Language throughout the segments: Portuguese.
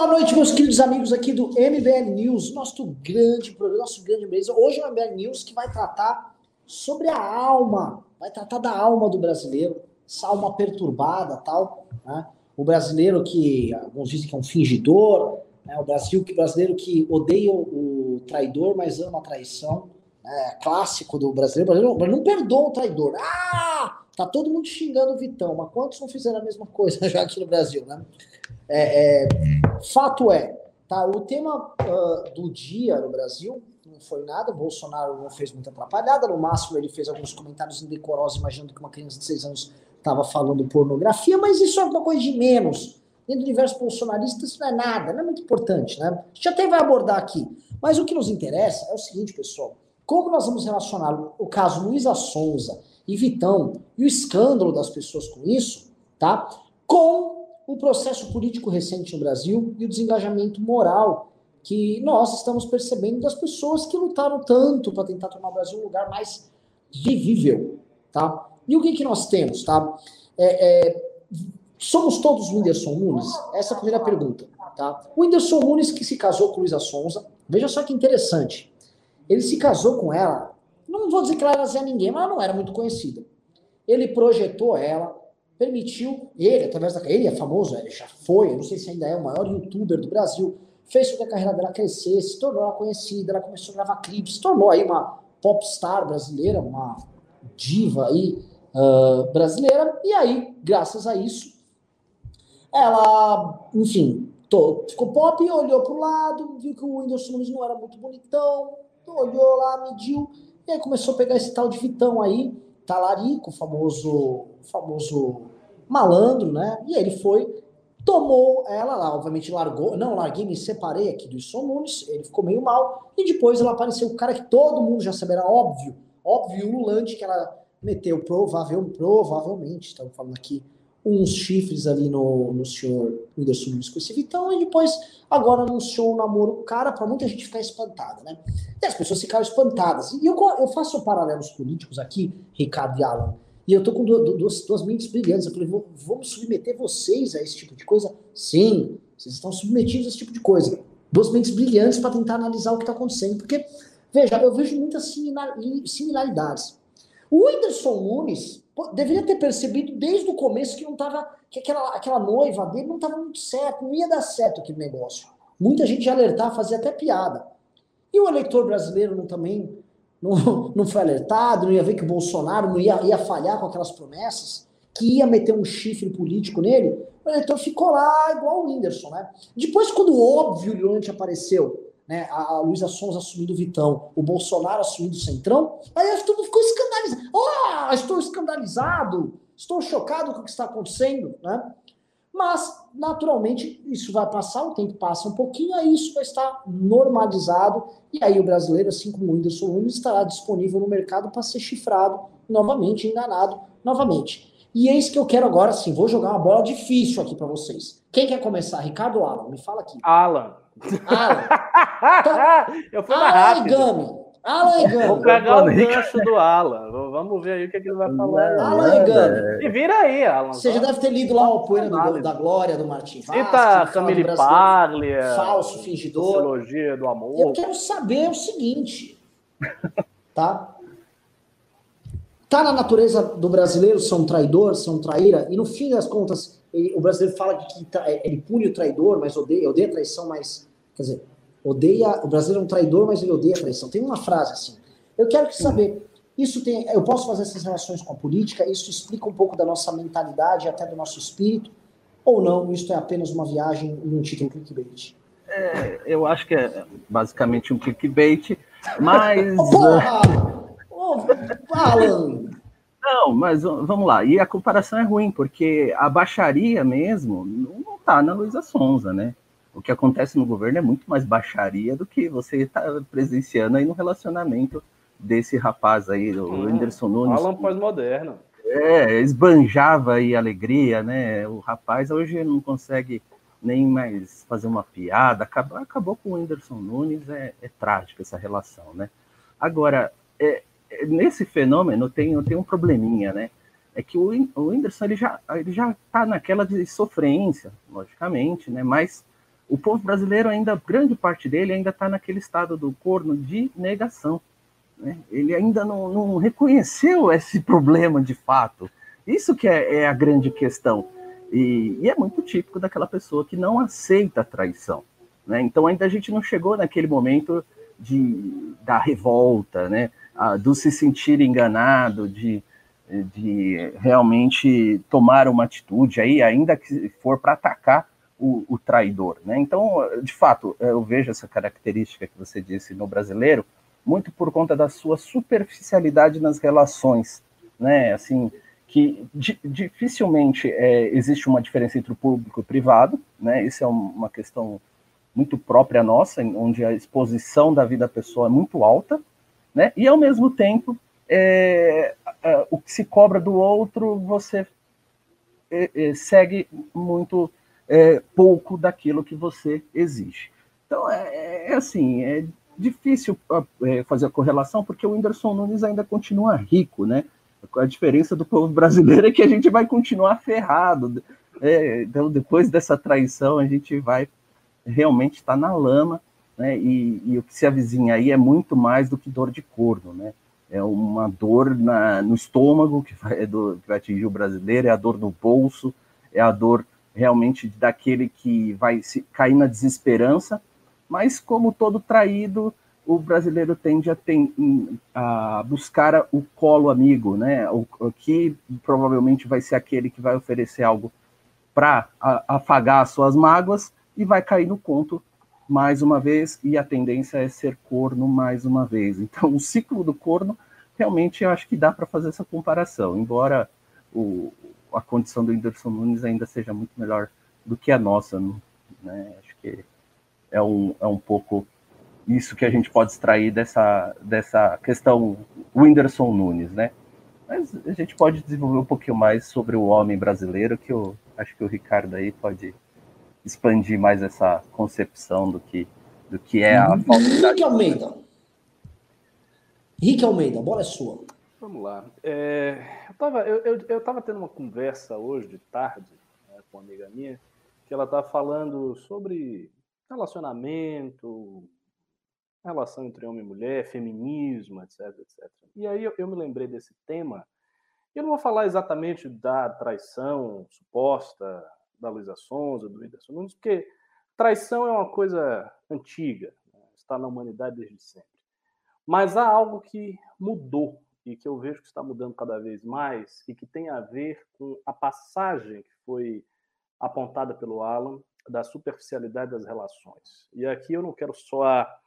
Boa noite, meus queridos amigos aqui do MBL News, nosso grande programa, nosso grande mesa. Hoje é o MBL News que vai tratar sobre a alma, vai tratar da alma do brasileiro, essa alma perturbada tal, né? O brasileiro que alguns dizem que é um fingidor, né? o Brasil que brasileiro que odeia o traidor, mas ama a traição, né? clássico do brasileiro, brasileiro não perdoa o traidor. Ah, tá todo mundo xingando o Vitão, mas quantos não fizeram a mesma coisa já aqui no Brasil, né? É, é, fato é, tá? O tema uh, do dia no Brasil não foi nada. O Bolsonaro não fez muita atrapalhada. No máximo, ele fez alguns comentários indecorosos, imaginando que uma criança de 6 anos estava falando pornografia, mas isso é uma coisa de menos. Dentro do universo bolsonarista, isso não é nada, não é muito importante, né? A gente até vai abordar aqui. Mas o que nos interessa é o seguinte, pessoal. Como nós vamos relacionar o caso Luísa Sonza e Vitão e o escândalo das pessoas com isso, tá? Com o processo político recente no Brasil e o desengajamento moral que nós estamos percebendo das pessoas que lutaram tanto para tentar tornar o Brasil um lugar mais vivível, tá? E o que, que nós temos, tá? É, é, somos todos Whindersson Nunes? Essa é a primeira pergunta, tá? O Whindersson Nunes que se casou com Luísa Sonza, veja só que interessante. Ele se casou com ela, não vou dizer que ela era Zé Ninguém, mas ela não era muito conhecida. Ele projetou ela, permitiu, ele, através da ele é famoso, ele já foi, eu não sei se ainda é o maior youtuber do Brasil, fez com que a carreira dela crescesse, se tornou ela conhecida, ela começou a gravar clipes, se tornou aí uma popstar brasileira, uma diva aí uh, brasileira, e aí, graças a isso, ela, enfim, tô, ficou pop, olhou pro lado, viu que o Whindersson Nunes não era muito bonitão, olhou lá, mediu, e aí começou a pegar esse tal de Vitão aí, talarico, famoso, famoso malandro, né? E ele foi, tomou ela lá, obviamente largou, não, larguei, me separei aqui do Isson Nunes, ele ficou meio mal, e depois ela apareceu, o cara que todo mundo já sabia, era óbvio, óbvio, ululante, que ela meteu provável, provavelmente, estamos falando aqui, uns chifres ali no, no senhor Whindersson Nunes com esse Vitão, e depois agora anunciou um namoro o cara para muita gente ficar espantada, né? E as pessoas ficaram espantadas. E eu, eu faço paralelos políticos aqui, Ricardo e Alan, e eu tô com duas, duas mentes brilhantes. Eu falei, vamos submeter vocês a esse tipo de coisa? Sim, vocês estão submetidos a esse tipo de coisa. Duas mentes brilhantes para tentar analisar o que está acontecendo. Porque, veja, eu vejo muitas similaridades. O Whindersson Nunes deveria ter percebido desde o começo que não tava, que aquela, aquela noiva dele não estava muito certo, não ia dar certo aquele negócio. Muita gente ia alertar, fazia até piada. E o eleitor brasileiro não também não, não foi alertado, não ia ver que o Bolsonaro não ia, ia falhar com aquelas promessas, que ia meter um chifre político nele, o eleitor ficou lá igual o Whindersson, né? Depois, quando o óbvio Leonte apareceu, né, a, Luísa Sons assumindo o Vitão, o Bolsonaro assumindo o Centrão, aí tudo ficou escandalizado. Oh, estou escandalizado, estou chocado com o que está acontecendo, né? Mas, naturalmente, isso vai passar, o tempo passa um pouquinho, aí isso vai estar normalizado, e aí o brasileiro, assim como o Whindersson Nunes, estará disponível no mercado para ser chifrado novamente, enganado novamente. E é isso que eu quero agora, sim, vou jogar uma bola difícil aqui para vocês. Quem quer começar? Ricardo ou Alan? Me fala aqui. Alan. Alan. Então, eu fui mais rápido. Gami. Alan Egano. Vou pegar o gancho do Alan. Vamos ver aí o que, é que ele vai falar. Alan Egano. E vira aí, Alan. Você já deve ter lido lá o Poeira do, da Glória, do Martin Vaz. Cita Camille Paglia. Falso, fingidor. Sociologia do amor. Eu quero saber o seguinte, tá? Tá na natureza do brasileiro ser um traidor, ser um traíra, e no fim das contas, ele, o brasileiro fala que ele pune o traidor, mas odeia, odeia a traição, mas, quer dizer, odeia, o brasileiro é um traidor, mas ele odeia a traição. Tem uma frase assim. Eu quero saber, isso tem, eu posso fazer essas relações com a política, isso explica um pouco da nossa mentalidade, até do nosso espírito, ou não, isso é apenas uma viagem e um título clickbait? É, eu acho que é basicamente um clickbait, mas... Porra! oh, Alan! Não, mas vamos lá. E a comparação é ruim, porque a baixaria mesmo não está na Luísa Sonza, né? o que acontece no governo é muito mais baixaria do que você está presenciando aí no relacionamento desse rapaz aí, o hum, Anderson Nunes. Alan pós-moderno. É, esbanjava aí alegria, né? O rapaz hoje não consegue nem mais fazer uma piada, acabou, acabou com o Whindersson Nunes, é, é trágico essa relação, né? Agora, é, nesse fenômeno tem, tem um probleminha, né? É que o, o Whindersson ele já, ele já tá naquela de sofrência, logicamente, né? Mas o povo brasileiro ainda, grande parte dele ainda está naquele estado do corno de negação. Né? Ele ainda não, não, reconheceu esse problema de fato. Isso que é, é a grande questão. E, e, é muito típico daquela pessoa que não aceita a traição. Né? Então ainda a gente não chegou naquele momento de, da revolta, né? Do se sentir enganado, de, de realmente tomar uma atitude, aí, ainda que for para atacar o, o, traidor. Né? Então, de fato, eu vejo essa característica que você disse no brasileiro, muito por conta da sua superficialidade nas relações, né? Assim, que di dificilmente é, existe uma diferença entre o público e o privado, né? Isso é uma questão muito própria nossa, onde a exposição da vida da pessoa é muito alta, né? E ao mesmo tempo, é, é, o que se cobra do outro, você é, é, segue muito é, pouco daquilo que você exige. Então é, é assim, é difícil fazer a correlação, porque o Whindersson Nunes ainda continua rico, né? A diferença do povo brasileiro é que a gente vai continuar ferrado. então, depois dessa traição, a gente vai realmente estar na lama, né? E, e, o que se avizinha aí é muito mais do que dor de corno, né? É uma dor na, no estômago que vai, é do, que vai atingir o brasileiro, é a dor no bolso, é a dor realmente daquele que vai se, cair na desesperança, mas como todo traído, o brasileiro tende a, tem, a buscar o colo amigo, né? O, o, que provavelmente vai ser aquele que vai oferecer algo para afagar as suas mágoas, e vai cair no conto mais uma vez, e a tendência é ser corno mais uma vez. Então, o ciclo do corno, realmente, eu acho que dá para fazer essa comparação, embora o, a condição do Whindersson Nunes ainda seja muito melhor do que a nossa, né? Acho que é um, é um pouco isso que a gente pode extrair dessa, dessa questão Whindersson Nunes, né? Mas a gente pode desenvolver um pouquinho mais sobre o homem brasileiro, que eu acho que o Ricardo aí pode expandir mais essa concepção do que, do que é a falsidade. Rick Almeida. Rick Almeida, bola é sua. Vamos lá. É, eu estava eu, eu, eu tava tendo uma conversa hoje de tarde né, com uma amiga minha, que ela estava falando sobre relacionamento, relação entre homem e mulher, feminismo, etc, etc. E aí eu, eu me lembrei desse tema. Eu não vou falar exatamente da traição suposta, da Luísa Sonza, do Whindersson Nunes, porque traição é uma coisa antiga, né? está na humanidade desde sempre. Mas há algo que mudou e que eu vejo que está mudando cada vez mais e que tem a ver com a passagem que foi apontada pelo Alan da superficialidade das relações. E aqui eu não quero soar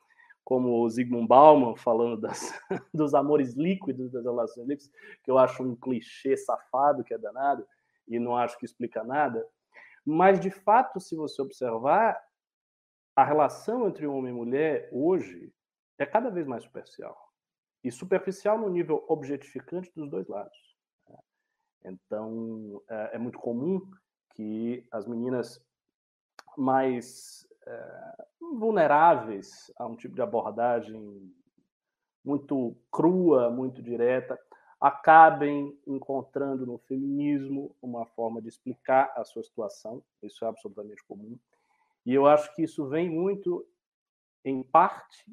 como o Zygmunt Bauman falando das, dos amores líquidos das relações líquidas, que eu acho um clichê safado que é danado e não acho que explica nada, mas, de fato, se você observar, a relação entre homem e mulher hoje é cada vez mais superficial. E superficial no nível objetificante dos dois lados. Né? Então, é, é muito comum que as meninas mais é, vulneráveis a um tipo de abordagem muito crua, muito direta, acabem encontrando no feminismo uma forma de explicar a sua situação. Isso é absolutamente comum. E eu acho que isso vem muito, em parte,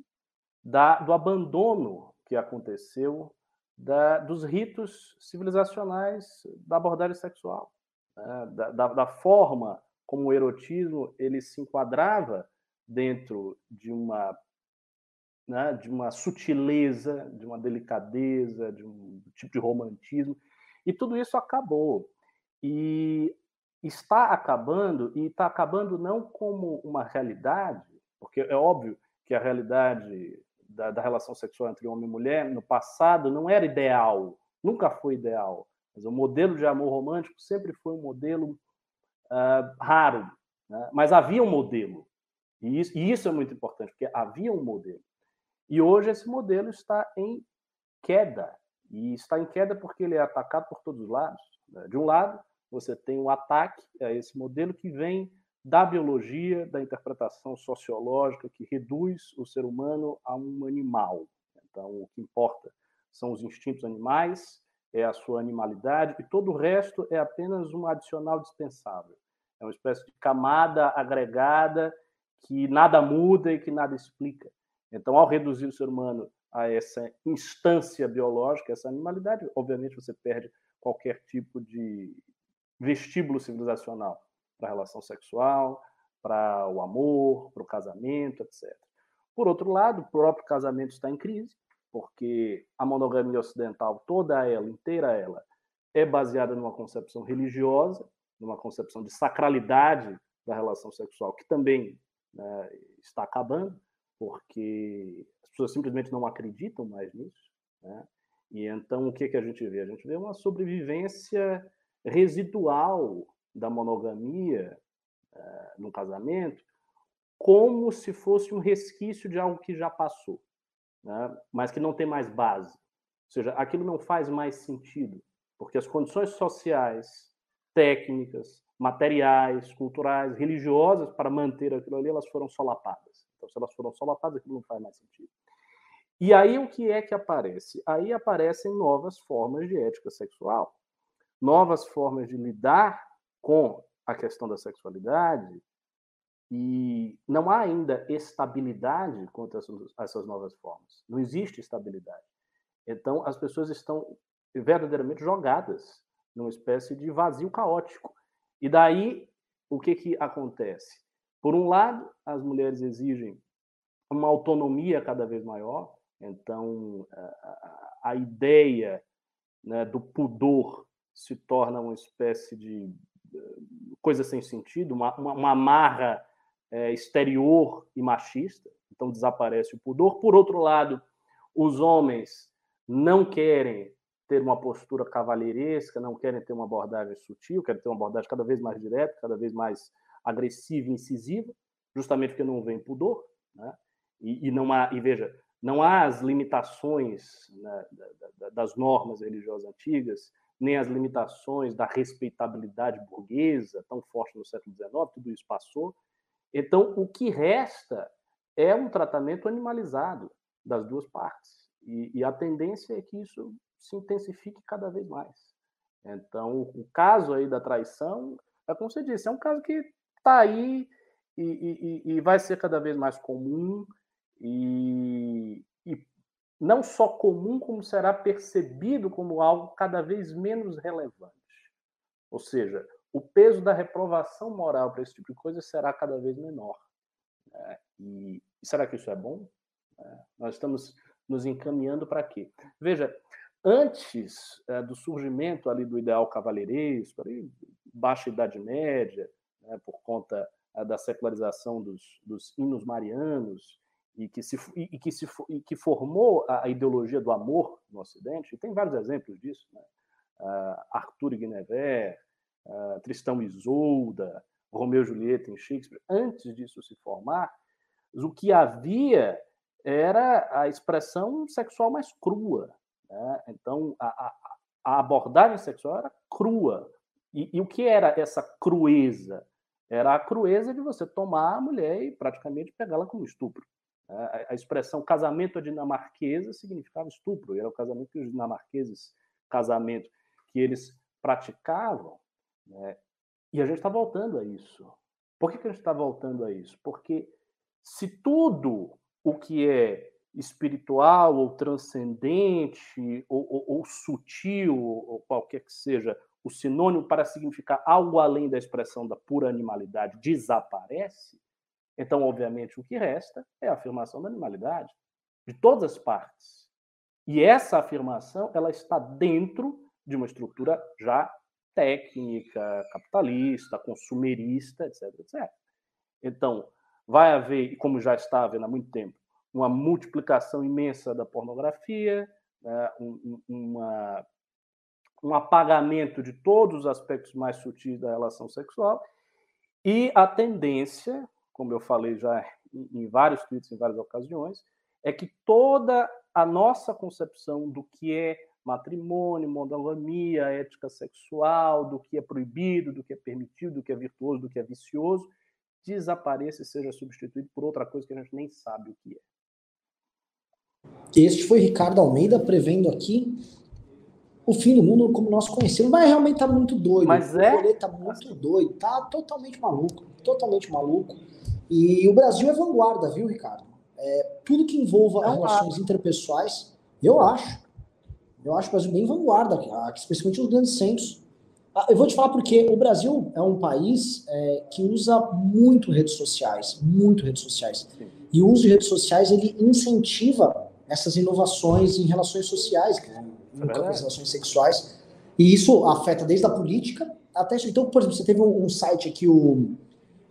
da, do abandono que aconteceu da, dos ritos civilizacionais da abordagem sexual, né? da, da, da forma como o erotismo ele se enquadrava dentro de uma né, de uma sutileza, de uma delicadeza, de um tipo de romantismo, e tudo isso acabou. E está acabando, e está acabando não como uma realidade, porque é óbvio que a realidade da, da, relação sexual entre homem e mulher no passado não era ideal, nunca foi ideal. Mas o modelo de amor romântico sempre foi um modelo uh, raro, né? mas havia um modelo. E isso, e isso é muito importante, porque havia um modelo. E hoje esse modelo está em queda. E está em queda porque ele é atacado por todos os lados. Né? De um lado, você tem um ataque a esse modelo que vem da biologia, da interpretação sociológica, que reduz o ser humano a um animal. Então, o que importa são os instintos animais, é a sua animalidade, e todo o resto é apenas um adicional dispensável. É uma espécie de camada agregada que nada muda e que nada explica. Então, ao reduzir o ser humano a essa instância biológica, essa animalidade, obviamente você perde qualquer tipo de vestíbulo civilizacional para a relação sexual, para o amor, para o casamento, etc. Por outro lado, o próprio casamento está em crise, porque a monogamia ocidental, toda ela, inteira ela, é baseada numa concepção religiosa, numa concepção de sacralidade da relação sexual, que também né, está acabando, porque as pessoas simplesmente não acreditam mais nisso. Né? E então o que, que a gente vê? A gente vê uma sobrevivência residual da monogamia uh, no casamento, como se fosse um resquício de algo que já passou, né? mas que não tem mais base. Ou seja, aquilo não faz mais sentido, porque as condições sociais, técnicas, materiais, culturais, religiosas para manter aquilo ali, elas foram solapadas. Então, se elas foram solapadas, aquilo não faz mais sentido. E aí o que é que aparece? Aí aparecem novas formas de ética sexual, novas formas de lidar com a questão da sexualidade, e não há ainda estabilidade quanto a essas novas formas. Não existe estabilidade. Então, as pessoas estão verdadeiramente jogadas numa espécie de vazio caótico. E daí, o que, que acontece? Por um lado, as mulheres exigem uma autonomia cada vez maior, então a, ideia né, do pudor se torna uma espécie de eh, coisa sem sentido, uma, uma, amarra é, exterior e machista, então desaparece o pudor. Por outro lado, os homens não querem ter uma postura cavalheiresca, não querem ter uma abordagem sutil, querem ter uma abordagem cada vez mais direta, cada vez mais agressiva e incisiva, justamente porque não vem pudor, né? e, e, não há, e veja, não há as limitações né, das normas religiosas antigas, nem as limitações da respeitabilidade burguesa, tão forte no século XIX, tudo isso passou. Então, o que resta é um tratamento animalizado das duas partes. E, e a tendência é que isso se intensifique cada vez mais. Então, o caso aí da traição, é como você disse, é um caso que está aí e, e, e, vai ser cada vez mais comum e, e não só comum, como será percebido como algo cada vez menos relevante. Ou seja, o peso da reprovação moral para esse tipo de coisa será cada vez menor. Né? E, será que isso é bom? É, nós estamos nos encaminhando para quê? Veja, antes é, do surgimento ali do ideal cavalheiresco, ali, baixa Idade Média, né, por conta é, da secularização dos, dos hinos marianos, e que, se, e, que, se, e que formou a, ideologia do amor no Ocidente, e tem vários exemplos disso, né? uh, Arthur Guinevere, uh, Tristão Isolda, Romeu e Julieta em Shakespeare, antes disso se formar, o que havia era a expressão sexual mais crua. Né? Então, a, a, a, abordagem sexual era crua. E, e o que era essa crueza? Era a crueza de você tomar a mulher e praticamente pegá-la como estupro. A, expressão casamento dinamarquesa significava estupro, era o casamento que os dinamarqueses, casamento que eles praticavam, né? e a gente está voltando a isso. Por que, que a gente está voltando a isso? Porque se tudo o que é espiritual ou transcendente ou, ou, ou sutil, ou qualquer que seja o sinônimo para significar algo além da expressão da pura animalidade, desaparece, então, obviamente, o que resta é a afirmação da animalidade de todas as partes. E essa afirmação ela está dentro de uma estrutura já técnica, capitalista, consumerista, etc, etc. Então, vai haver, como já está havendo há muito tempo, uma multiplicação imensa da pornografia, né, um, uma, um apagamento de todos os aspectos mais sutis da relação sexual e a tendência como eu falei já em vários tweets, em várias ocasiões, é que toda a nossa concepção do que é matrimônio, monogamia, ética sexual, do que é proibido, do que é permitido, do que é virtuoso, do que é vicioso, desapareça e seja substituído por outra coisa que a gente nem sabe o que é. Este foi Ricardo Almeida prevendo aqui o fim do mundo como nós conhecemos, mas realmente tá muito doido. Mas é? O rolê tá muito doido, tá totalmente maluco, totalmente maluco. E o Brasil é vanguarda, viu, Ricardo? É, tudo que envolva é relações interpessoais, eu acho. Eu acho o Brasil bem vanguarda, especialmente nos grandes centros. Ah, eu vou te falar porque o Brasil é um país é, que usa muito redes sociais, muito redes sociais. Sim. E o uso de redes sociais ele incentiva essas inovações em relações sociais, é no campo das relações sexuais. E isso afeta desde a política até isso. Então, por exemplo, você teve um, um site aqui, o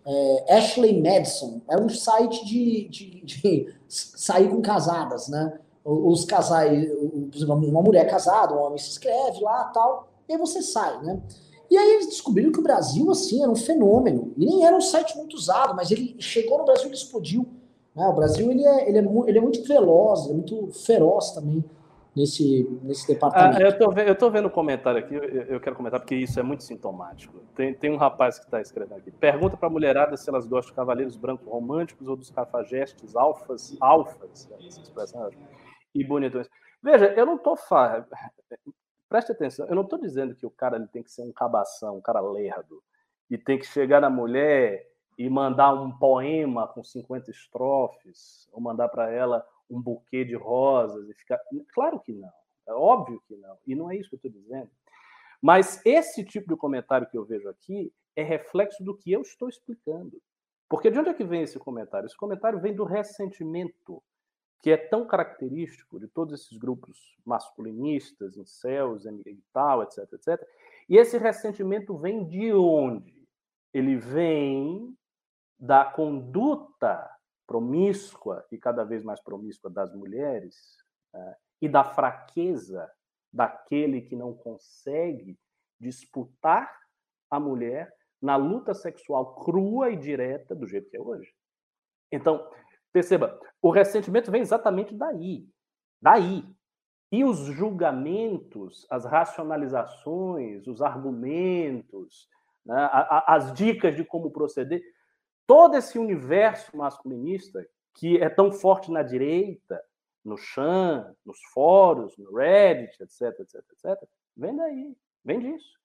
é, Ashley Madison, é um site de, de, de sair com casadas, né? Os casais, por exemplo, uma mulher casada, um homem se inscreve lá tal e aí você sai, né? E aí eles descobriram que o Brasil, assim, era um fenômeno. E nem era um site muito usado, mas ele chegou no Brasil e explodiu. Né? O Brasil, ele é, ele, é, ele é muito veloz, é muito feroz também nesse, nesse departamento. Ah, eu, tô, eu tô vendo um comentário aqui, eu, eu, quero comentar porque isso é muito sintomático. Tem, tem um rapaz que está escrevendo aqui. Pergunta para a mulherada se elas gostam de cavaleiros brancos românticos ou dos cafajestes alfas, alfas, essa expressão, é e bonitões. Veja, eu não estou Preste atenção, eu não estou dizendo que o cara ele tem que ser um cabação, um cara lerdo, e tem que chegar na mulher e mandar um poema com 50 estrofes, ou mandar para ela um buquê de rosas e ficar. Claro que não, é óbvio que não, e não é isso que eu estou dizendo. Mas esse tipo de comentário que eu vejo aqui é reflexo do que eu estou explicando. Porque de onde é que vem esse comentário? Esse comentário vem do ressentimento que é tão característico de todos esses grupos masculinistas, incels e tal, etc, etc. E esse ressentimento vem de onde? Ele vem da conduta promíscua e cada vez mais promíscua das mulheres né? e da fraqueza daquele que não consegue disputar a mulher na luta sexual crua e direta do jeito que é hoje. Então, Perceba, o ressentimento vem exatamente daí. Daí. E os julgamentos, as racionalizações, os argumentos, né, as dicas de como proceder, todo esse universo masculinista que é tão forte na direita, no Chan, nos fóruns, no Reddit, etc, etc, etc, vem daí, vem disso.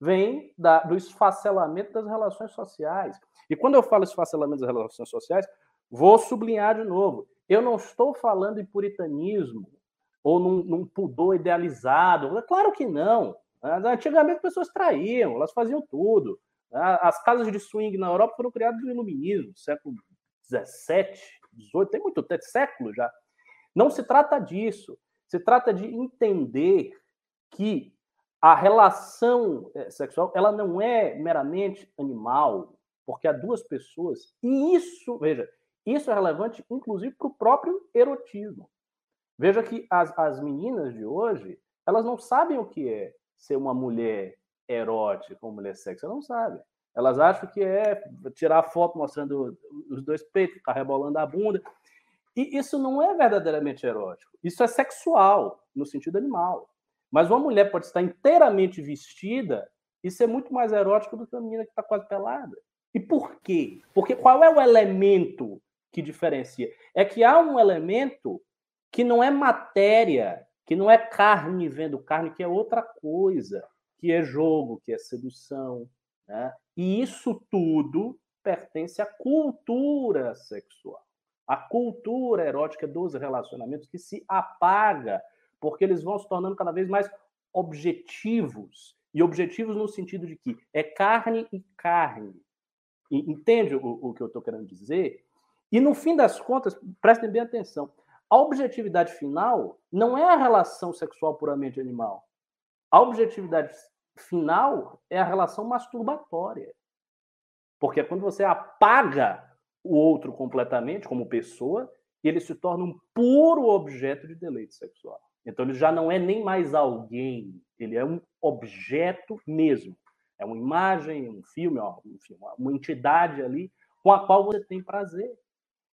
Vem da, do esfacelamento das relações sociais. E quando eu falo esfacelamento das relações sociais, Vou sublinhar de novo. Eu não estou falando em puritanismo ou num, num pudor idealizado. Claro que não. Antigamente as pessoas traíam, elas faziam tudo. As casas de swing na Europa foram criadas no iluminismo, século XVII, XVIII, tem muito tempo, século já. Não se trata disso. Se trata de entender que a relação eh, sexual ela não é meramente animal, porque há duas pessoas. E isso, veja, isso é relevante, inclusive, para o próprio erotismo. Veja que as, as meninas de hoje, elas não sabem o que é ser uma mulher erótica, uma mulher sexy, elas não sabem. Elas acham que é tirar foto mostrando os dois peitos, ficar rebolando a bunda. E isso não é verdadeiramente erótico. Isso é sexual, no sentido animal. Mas uma mulher pode estar inteiramente vestida e ser muito mais erótica do que uma menina que está quase pelada. E por quê? Porque qual é o elemento que diferencia. É que há um elemento que não é matéria, que não é carne vendo carne, que é outra coisa, que é jogo, que é sedução. Né? E isso tudo pertence à cultura sexual. A cultura erótica dos relacionamentos que se apaga, porque eles vão se tornando cada vez mais objetivos. E objetivos no sentido de que é carne e carne. Entende o, o que eu estou querendo dizer? E no fim das contas, prestem bem atenção, a objetividade final não é a relação sexual puramente animal. A objetividade final é a relação masturbatória. Porque é quando você apaga o outro completamente como pessoa, ele se torna um puro objeto de deleite sexual. Então ele já não é nem mais alguém, ele é um objeto mesmo. É uma imagem, um filme, uma entidade ali com a qual você tem prazer.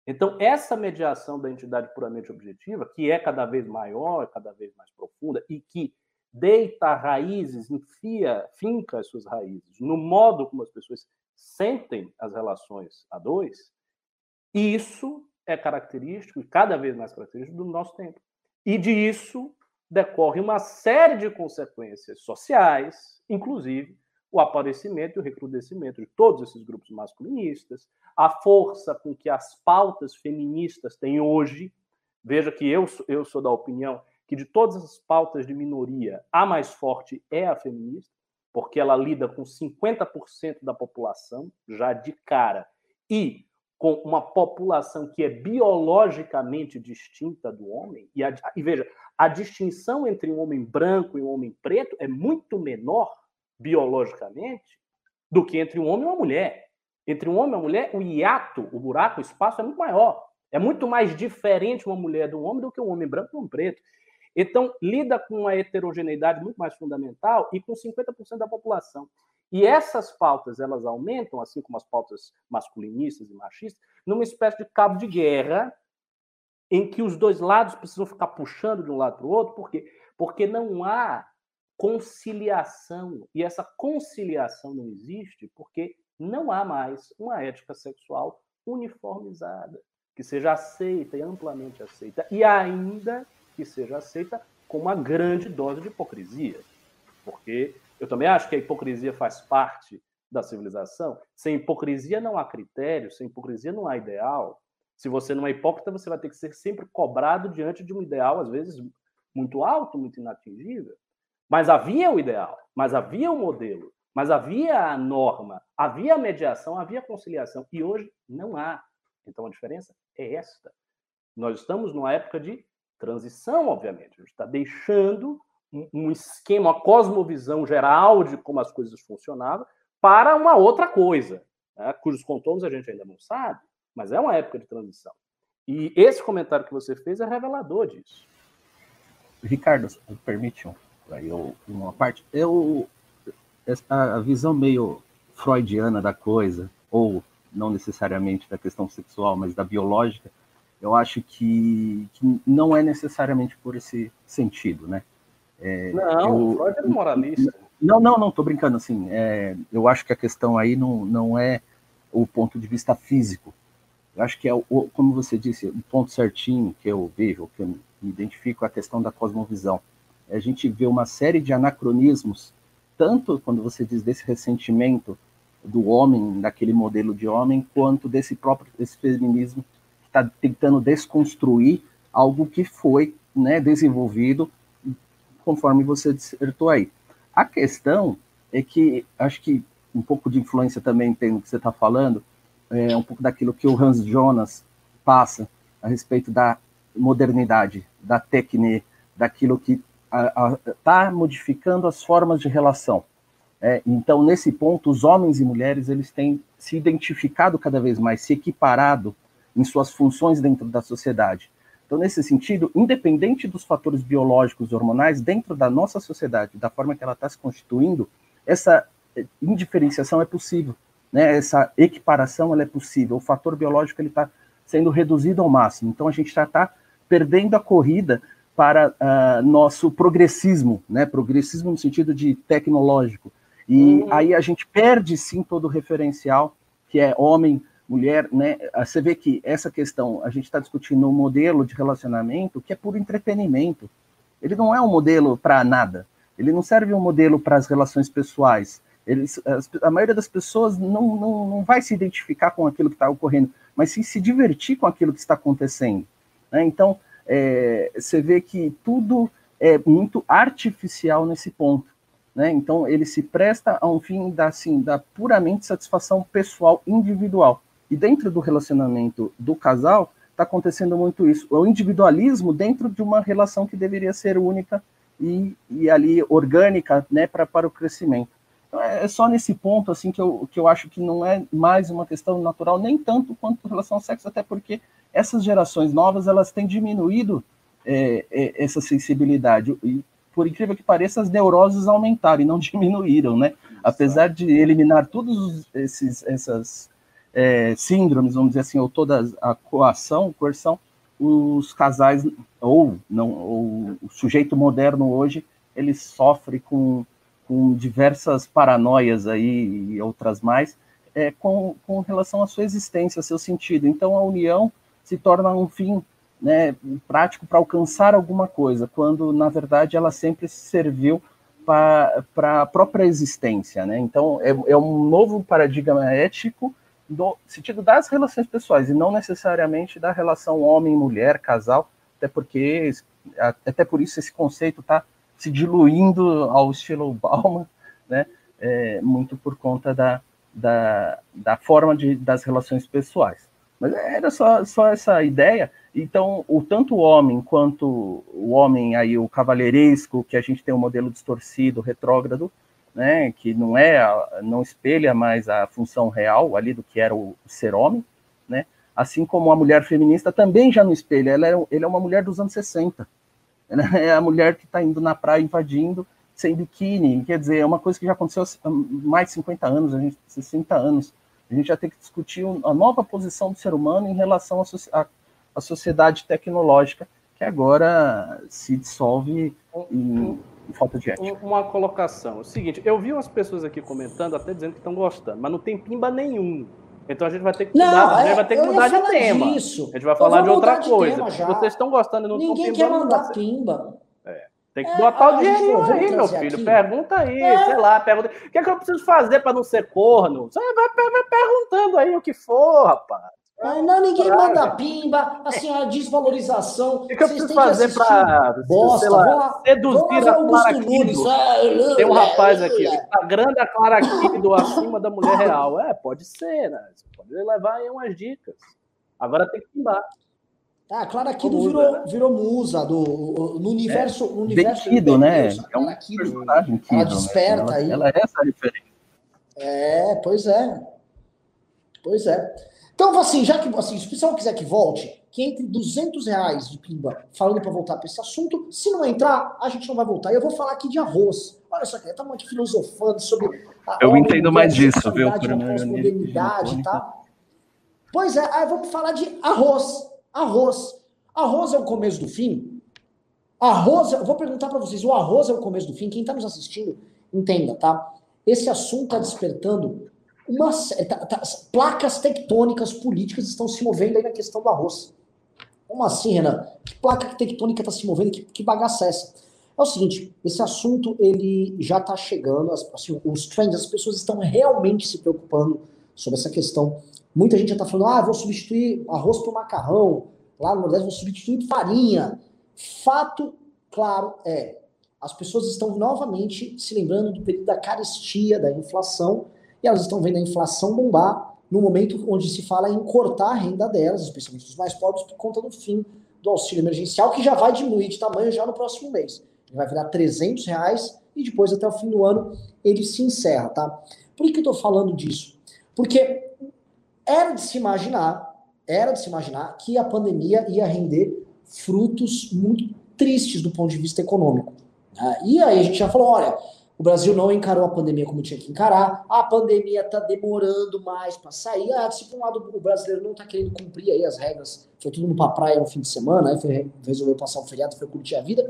Então, essa mediação da entidade puramente objetiva, que é cada vez maior, cada vez mais profunda, e que deita raízes, enfia, finca as suas raízes no modo como as pessoas sentem as relações a dois, isso é característico, e cada vez mais característico, do nosso tempo. E disso decorre uma série de consequências sociais, inclusive o aparecimento e o recrudescimento de todos esses grupos masculinistas, a força com que as pautas feministas têm hoje. Veja que eu, eu sou da opinião que de todas as pautas de minoria, a mais forte é a feminista, porque ela lida com 50% da população já de cara e com uma população que é biologicamente distinta do homem. E, a, e veja, a distinção entre um homem branco e um homem preto é muito menor biologicamente do que entre um homem e uma mulher. Entre um homem e uma mulher, o hiato, o buraco, o espaço é muito maior. É muito mais diferente uma mulher do homem do que um homem branco e um preto. Então, lida com uma heterogeneidade muito mais fundamental e com 50% da população. E essas pautas, elas aumentam, assim como as pautas masculinistas e machistas, numa espécie de cabo de guerra em que os dois lados precisam ficar puxando de um lado para o outro, por quê? Porque não há conciliação. E essa conciliação não existe porque não há mais uma ética sexual uniformizada, que seja aceita e amplamente aceita. E ainda que seja aceita com uma grande dose de hipocrisia. Porque eu também acho que a hipocrisia faz parte da civilização. Sem hipocrisia não há critério, sem hipocrisia não há ideal. Se você não é hipócrita, você vai ter que ser sempre cobrado diante de um ideal, às vezes, muito alto, muito inatingível. Mas havia o ideal, mas havia o modelo, mas havia a norma, havia a mediação, havia a conciliação. E hoje não há. Então a diferença é esta. Nós estamos numa época de transição, obviamente. A gente está deixando um esquema, uma cosmovisão geral de como as coisas funcionavam para uma outra coisa, né, cujos contornos a gente ainda não sabe, mas é uma época de transição. E esse comentário que você fez é revelador disso. Ricardo, permite eu, uma parte. Eu, a visão meio freudiana da coisa, ou não necessariamente da questão sexual, mas da biológica, eu acho que, que não é necessariamente por esse sentido, né? É, não, eu, Freud é moralista. Não, não, não, tô brincando, assim, é, eu acho que a questão aí não, não é o ponto de vista físico, eu acho que é, o, como você disse, o ponto certinho que eu vejo, que eu me identifico, é a questão da cosmovisão. A gente vê uma série de anacronismos, tanto quando você diz desse ressentimento do homem, daquele modelo de homem, quanto desse próprio desse feminismo está tentando desconstruir algo que foi né, desenvolvido conforme você dissertou aí. A questão é que, acho que um pouco de influência também tem no que você está falando, é um pouco daquilo que o Hans Jonas passa a respeito da modernidade, da técnica, daquilo que está modificando as formas de relação. É, então, nesse ponto, os homens e mulheres eles têm se identificado cada vez mais, se equiparado em suas funções dentro da sociedade. Então, nesse sentido, independente dos fatores biológicos e hormonais, dentro da nossa sociedade, da forma que ela está se constituindo, essa eh, indiferenciação é possível, né? essa equiparação ela é possível. O fator biológico está sendo reduzido ao máximo. Então, a gente já está perdendo a corrida para uh, nosso progressismo, né? progressismo no sentido de tecnológico. E uhum. aí a gente perde, sim, todo o referencial, que é homem, mulher, né? Você vê que essa questão, a gente está discutindo um modelo de relacionamento que é por entretenimento. Ele não é um modelo para nada. Ele não serve um modelo para as relações pessoais. A maioria das pessoas não, não, não vai se identificar com aquilo que está ocorrendo, mas sim se divertir com aquilo que está acontecendo. Né? Então, é, você vê que tudo é muito artificial nesse ponto. Né? Então, ele se presta a um fim da, assim, da puramente satisfação pessoal individual. E dentro do relacionamento do casal, está acontecendo muito isso. O individualismo dentro de uma relação que deveria ser única e, e ali orgânica né, pra, para o crescimento. Então, é, é só nesse ponto assim que eu, que eu acho que não é mais uma questão natural, nem tanto quanto em relação ao sexo, até porque essas gerações novas elas têm diminuído é, é, essa sensibilidade. E, por incrível que pareça, as neuroses aumentaram e não diminuíram, né? Apesar de eliminar todos esses essas é, síndromes, vamos dizer assim, ou toda a coação, coerção, os casais, ou, não, ou o sujeito moderno hoje, ele sofre com, com diversas paranoias aí e outras mais, é, com, com relação à sua existência, seu sentido. Então, a união se torna um fim né, prático para alcançar alguma coisa, quando, na verdade, ela sempre serviu para a própria existência, né? Então, é, é, um novo paradigma ético no sentido das relações pessoais, e não necessariamente da relação homem-mulher, casal, até porque, até por isso esse conceito está se diluindo ao estilo Bauman, né? É, muito por conta da, da, da forma de, das relações pessoais. Mas era só, só essa ideia. Então, o tanto o homem quanto o homem aí, o cavalheiresco, que a gente tem um modelo distorcido, retrógrado, né, que não é, não espelha mais a função real ali do que era o ser homem, né? Assim como a mulher feminista também já não espelha, ela é, ele é uma mulher dos anos 60. Ela é a mulher que está indo na praia invadindo sem biquíni, quer dizer, é uma coisa que já aconteceu há mais de 50 anos, a gente 60 anos. A gente já tem que discutir a nova posição do ser humano em relação à sociedade tecnológica, que agora se dissolve em falta de ética. Uma colocação. É o seguinte, eu vi umas pessoas aqui comentando, até dizendo que estão gostando, mas não tem pimba nenhum. Então a gente vai ter que mudar, não, a gente vai ter que mudar de tema. Disso. A gente vai falar de outra coisa. Vocês estão gostando e não Ninguém quer mandar pimba. É. Tem que é, botar o dinheirinho aí, meu filho. Aqui. Pergunta aí, é. sei lá, pergunta. O que é que eu preciso fazer para não ser corno? Você vai, vai, perguntando aí o que for, rapaz. Não, ninguém manda pimba, assim, a desvalorização. O que, que eu preciso fazer para seduzir a Clara Quido? É, Tem um rapaz aqui, Instagram da Clara Quido acima da mulher real. É, pode ser, né? Você pode levar aí umas dicas. Agora tem que pimbar. Ah, Clara Kido virou, né? virou musa do, no universo. É, no universo Kido, né? É um Kido, ela né? desperta né? aí. Ela é essa referência. É, pois é. Pois é. Então, assim, já que assim, se o pessoal quiser que volte, que entre 200 reais de pimba falando para voltar para esse assunto. Se não entrar, a gente não vai voltar. Eu vou falar aqui de arroz. Olha só, estamos aqui filosofando sobre. A Eu entendo mais disso, viu? Pós-modernidade, tá? Pois é, aí vamos falar de arroz. Arroz. Arroz é o começo do fim? Arroz, eu vou perguntar para vocês, o arroz é o começo do fim? Quem está nos assistindo, entenda, tá? Esse assunto está despertando uma tá, tá, placas tectônicas políticas estão se movendo aí na questão do arroz. Como assim, Renan? Que placa tectônica está se movendo? Que, que bagaça é essa? É o seguinte, esse assunto ele já está chegando, assim, os trends, as pessoas estão realmente se preocupando sobre essa questão Muita gente já está falando, ah, vou substituir arroz por macarrão, lá no Nordeste vou substituir farinha. Fato, claro, é, as pessoas estão novamente se lembrando do período da carestia, da inflação, e elas estão vendo a inflação bombar no momento onde se fala em cortar a renda delas, especialmente dos mais pobres, por conta do fim do auxílio emergencial, que já vai diminuir de tamanho já no próximo mês. Ele vai virar 300 reais e depois, até o fim do ano, ele se encerra, tá? Por que eu estou falando disso? Porque era de se imaginar, era de se imaginar que a pandemia ia render frutos muito tristes do ponto de vista econômico. Né? E aí a gente já falou, olha, o Brasil não encarou a pandemia como tinha que encarar, a pandemia está demorando mais para sair. Ah, se por um lado o brasileiro não está querendo cumprir aí as regras, foi tudo mundo para praia no fim de semana, aí foi, resolveu passar o feriado, foi curtir a vida.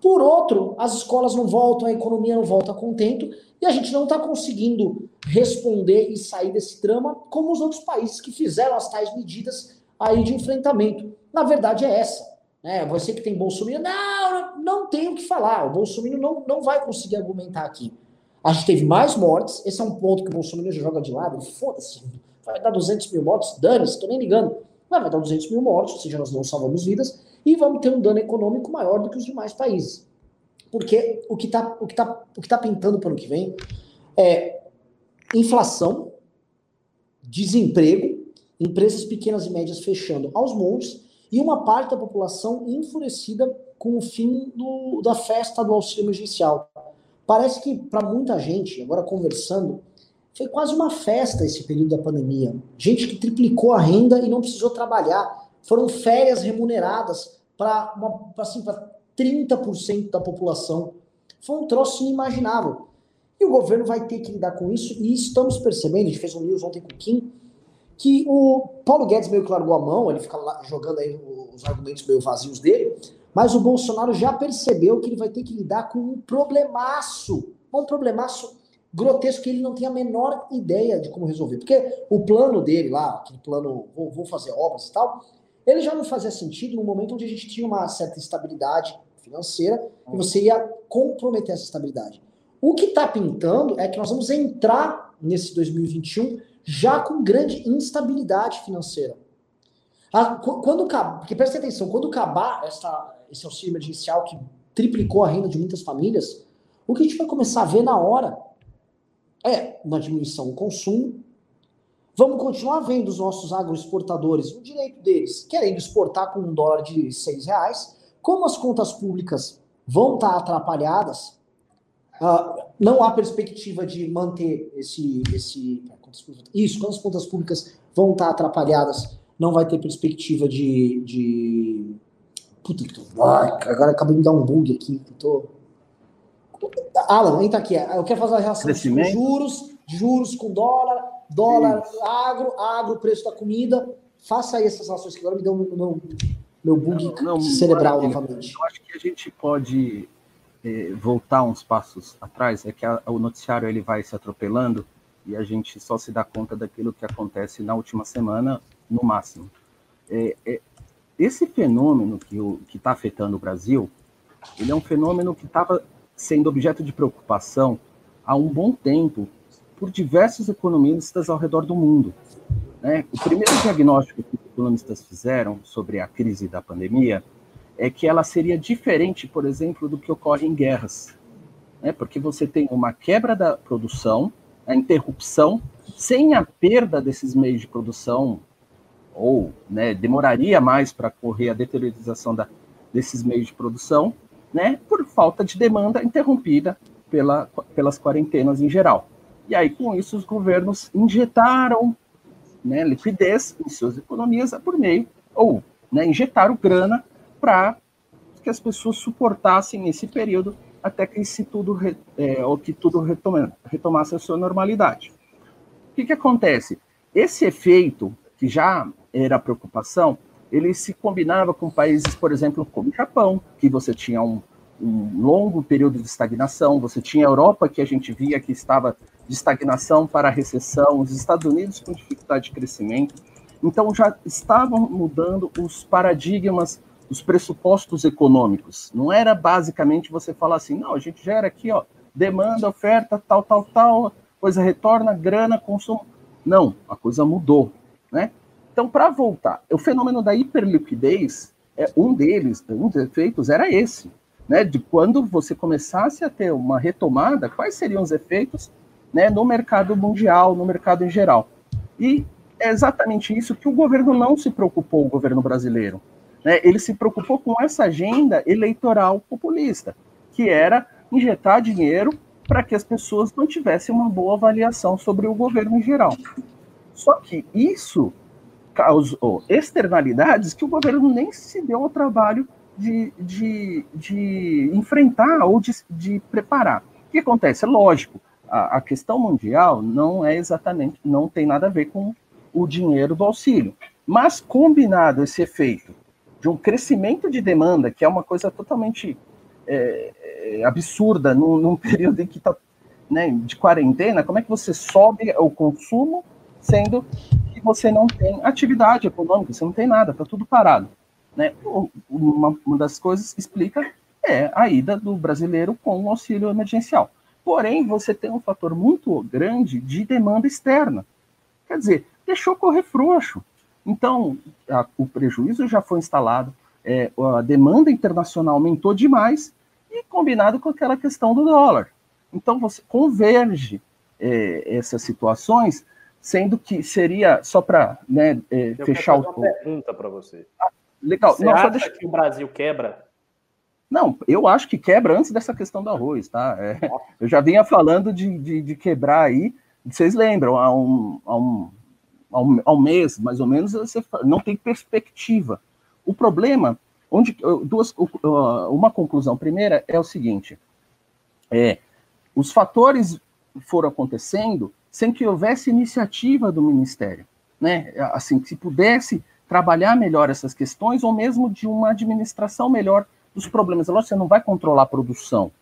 Por outro, as escolas não voltam, a economia não volta contento, e a gente não está conseguindo responder e sair desse drama como os outros países que fizeram as tais medidas aí de enfrentamento. Na verdade é essa. Né? Você que tem Bolsonaro, não, não tem o que falar. O Bolsonaro não, não vai conseguir argumentar aqui. A gente teve mais mortes, esse é um ponto que o Bolsonaro joga de lado, foda-se, vai dar 200 mil mortes, dane-se, estou nem ligando. Não, vai dar 200 mil mortes, ou seja, nós não salvamos vidas, e vamos ter um dano econômico maior do que os demais países. Porque o que está o que tá, o que tá pintando para o ano que vem é inflação, desemprego, empresas pequenas e médias fechando aos montes e uma parte da população enfurecida com o fim do, da festa do auxílio emergencial. Parece que para muita gente, agora conversando, foi quase uma festa esse período da pandemia. Gente que triplicou a renda e não precisou trabalhar. Foram férias remuneradas para assim, 30% da população. Foi um troço inimaginável. E o governo vai ter que lidar com isso, e estamos percebendo, a gente fez um news ontem com o Kim, que o Paulo Guedes meio que largou a mão, ele fica lá jogando aí os argumentos meio vazios dele, mas o Bolsonaro já percebeu que ele vai ter que lidar com um problemaço, um problemaço grotesco que ele não tem a menor ideia de como resolver. Porque o plano dele lá, aquele plano, vou, vou fazer obras e tal, ele já não fazia sentido no momento onde a gente tinha uma certa estabilidade financeira e você ia comprometer essa estabilidade. O que está pintando é que nós vamos entrar nesse 2021 já com grande instabilidade financeira. quando porque preste atenção, quando acabar essa, esse auxílio emergencial que triplicou a renda de muitas famílias, o que a gente vai começar a ver na hora é uma diminuição do consumo. Vamos continuar vendo os nossos agroexportadores, o direito deles, querendo exportar com um dólar de seis reais. Como as contas públicas vão estar atrapalhadas, uh, não há perspectiva de manter esse, esse isso, quando as contas públicas vão estar atrapalhadas, não vai ter perspectiva de. de... Puta que tô. Ai, agora acabei de dar um bug aqui. Tô... Alan, entra aqui. Eu quero fazer a relação de juros, juros com dólar, dólar, Isso. agro, agro, preço da comida. Faça aí essas ações que agora me dão meu, meu, meu bug não, não, cerebral novamente. Eu acho que a gente pode eh, voltar uns passos atrás. É que a, o noticiário ele vai se atropelando e a gente só se dá conta daquilo que acontece na última semana, no máximo. É, é, esse fenômeno que está afetando o Brasil, ele é um fenômeno que estava sendo objeto de preocupação há um bom tempo por diversos economistas ao redor do mundo. Né? O primeiro diagnóstico que os economistas fizeram sobre a crise da pandemia é que ela seria diferente, por exemplo, do que ocorre em guerras. Né? Porque você tem uma quebra da produção, a interrupção, sem a perda desses meios de produção, ou né, demoraria mais para correr a deteriorização da, desses meios de produção, né, por falta de demanda interrompida pela, pelas quarentenas em geral. E aí, com isso, os governos injetaram né, liquidez em suas economias por meio, ou né, injetaram grana para que as pessoas suportassem esse período até que se tudo é, ou que tudo retoma, retomasse a sua normalidade. O que, que acontece? Esse efeito que já era preocupação, ele se combinava com países, por exemplo, como o Japão, que você tinha um, um longo período de estagnação, você tinha a Europa, que a gente via que estava de estagnação para recessão, os Estados Unidos com dificuldade de crescimento. Então já estavam mudando os paradigmas os pressupostos econômicos. Não era basicamente você falar assim, não, a gente gera aqui, ó, demanda, oferta, tal, tal, tal, coisa retorna, grana, consumo. Não, a coisa mudou, né? Então, para voltar, o fenômeno da hiperliquidez, é um deles, um dos efeitos era esse, né? De quando você começasse a ter uma retomada, quais seriam os efeitos, né, no mercado mundial, no mercado em geral? E é exatamente isso que o governo não se preocupou, o governo brasileiro. Né? Ele se preocupou com essa agenda eleitoral populista, que era injetar dinheiro para que as pessoas não tivessem uma boa avaliação sobre o governo em geral. Só que isso causou externalidades que o governo nem se deu ao trabalho de, de, de enfrentar ou de, de preparar. O que acontece? É lógico, a, a questão mundial não é exatamente, não tem nada a ver com o dinheiro do auxílio. Mas combinado esse efeito de um crescimento de demanda, que é uma coisa totalmente é, é, absurda num, num, período em que está né, de quarentena, como é que você sobe o consumo sendo que você não tem atividade econômica, você não tem nada, está tudo parado. Né? Uma, uma das coisas que explica é a ida do brasileiro com o auxílio emergencial. Porém, você tem um fator muito grande de demanda externa. Quer dizer, deixou correr frouxo. Então, a, o prejuízo já foi instalado, é, a demanda internacional aumentou demais, e combinado com aquela questão do dólar. Então, você converge é, essas situações, sendo que seria, só para né, é, fechar o. uma pergunta para você. Ah, legal. Você Não, acha deixa... que o Brasil quebra? Não, eu acho que quebra antes dessa questão do arroz, tá? É, eu já vinha falando de, de, de, quebrar aí, vocês lembram, há um, há um ao, ao mês, mais ou menos, você não tem perspectiva. O problema, onde duas, uma conclusão primeira é o seguinte: é, os fatores foram acontecendo sem que houvesse iniciativa do Ministério, né? Assim, se pudesse trabalhar melhor essas questões, ou mesmo de uma administração melhor dos problemas. Lógico, você não vai controlar a produção,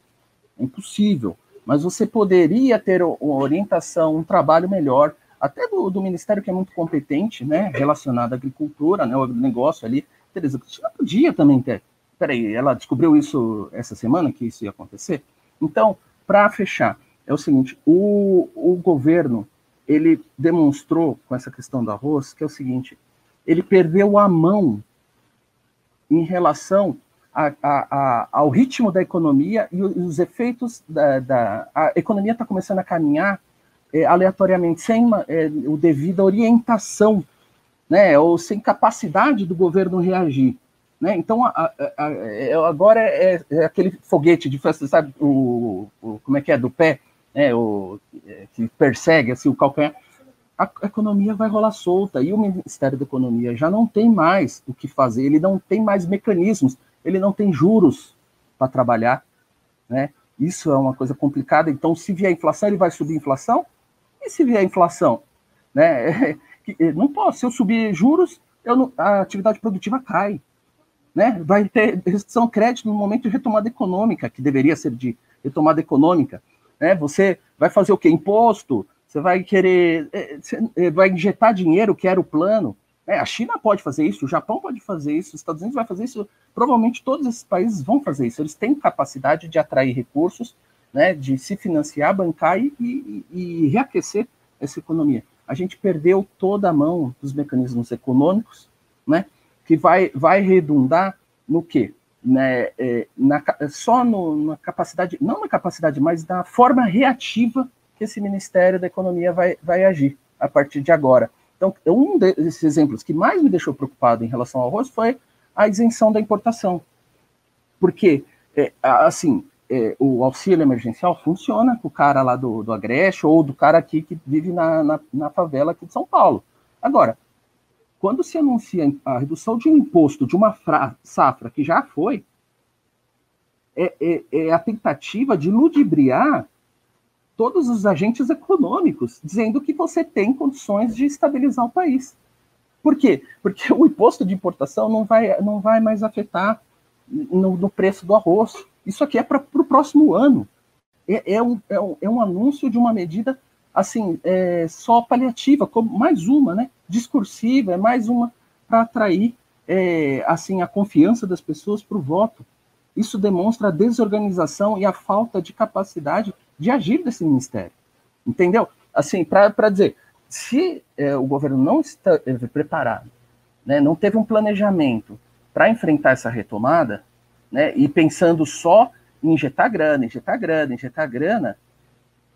é impossível, mas você poderia ter uma orientação, um trabalho melhor até do, do, Ministério que é muito competente, né, relacionado à agricultura, né, o negócio ali, Tereza Cristina podia também ter peraí, ela descobriu isso essa semana, que isso ia acontecer? Então, para fechar, é o seguinte, o, o governo, ele demonstrou com essa questão do arroz, que é o seguinte, ele perdeu a mão em relação a, a, a, ao ritmo da economia e os efeitos da, da a economia está começando a caminhar é, aleatoriamente sem é, o devido orientação, né, ou sem capacidade do governo reagir. Né? Então, é, agora é, é, aquele foguete de sabe, o, o, como é que é, do pé, né, o, é, que persegue assim, o calcanhar a economia vai rolar solta e o Ministério da Economia já não tem mais o que fazer, ele não tem mais mecanismos, ele não tem juros para trabalhar, né? Isso é uma coisa complicada. Então, se vier inflação, ele vai subir a inflação? E se vier inflação? Né? Não posso. Se eu subir juros, eu não, a atividade produtiva cai. Né? Vai ter restrição de crédito no momento de retomada econômica, que deveria ser de retomada econômica. Né? Você vai fazer o quê? Imposto, você vai querer, é, você é, vai injetar dinheiro, que era o plano. É, a China pode fazer isso, o Japão pode fazer isso, os Estados Unidos vai fazer isso. Provavelmente todos esses países vão fazer isso. Eles têm capacidade de atrair recursos, né, de se financiar, bancar e, e, e reaquecer essa economia. A gente perdeu toda a mão dos mecanismos econômicos, né, que vai, vai redundar no quê? Né, é, na, só no, na capacidade, não na capacidade, mas na forma reativa que esse Ministério da Economia vai, vai agir a partir de agora. Então, um desses exemplos que mais me deixou preocupado em relação ao arroz foi a isenção da importação. Porque, é, assim, é, o auxílio emergencial funciona com o cara lá do, do Agreste ou do cara aqui que vive na, na, na favela aqui de São Paulo. Agora, quando se anuncia a redução de um imposto de uma safra que já foi, é, é, é, a tentativa de ludibriar todos os agentes econômicos, dizendo que você tem condições de estabilizar o país. Por quê? Porque o imposto de importação não vai, não vai mais afetar no, no preço do arroz. Isso aqui é para o próximo ano. É, é, um, é, um, é um anúncio de uma medida assim é, só paliativa, como mais uma, né? Discursiva, é mais uma para atrair é, assim a confiança das pessoas para o voto. Isso demonstra a desorganização e a falta de capacidade de agir desse ministério. Entendeu? Assim, para dizer, se é, o governo não está é, preparado, né, não teve um planejamento para enfrentar essa retomada, né, e pensando só em injetar grana, injetar grana, injetar grana,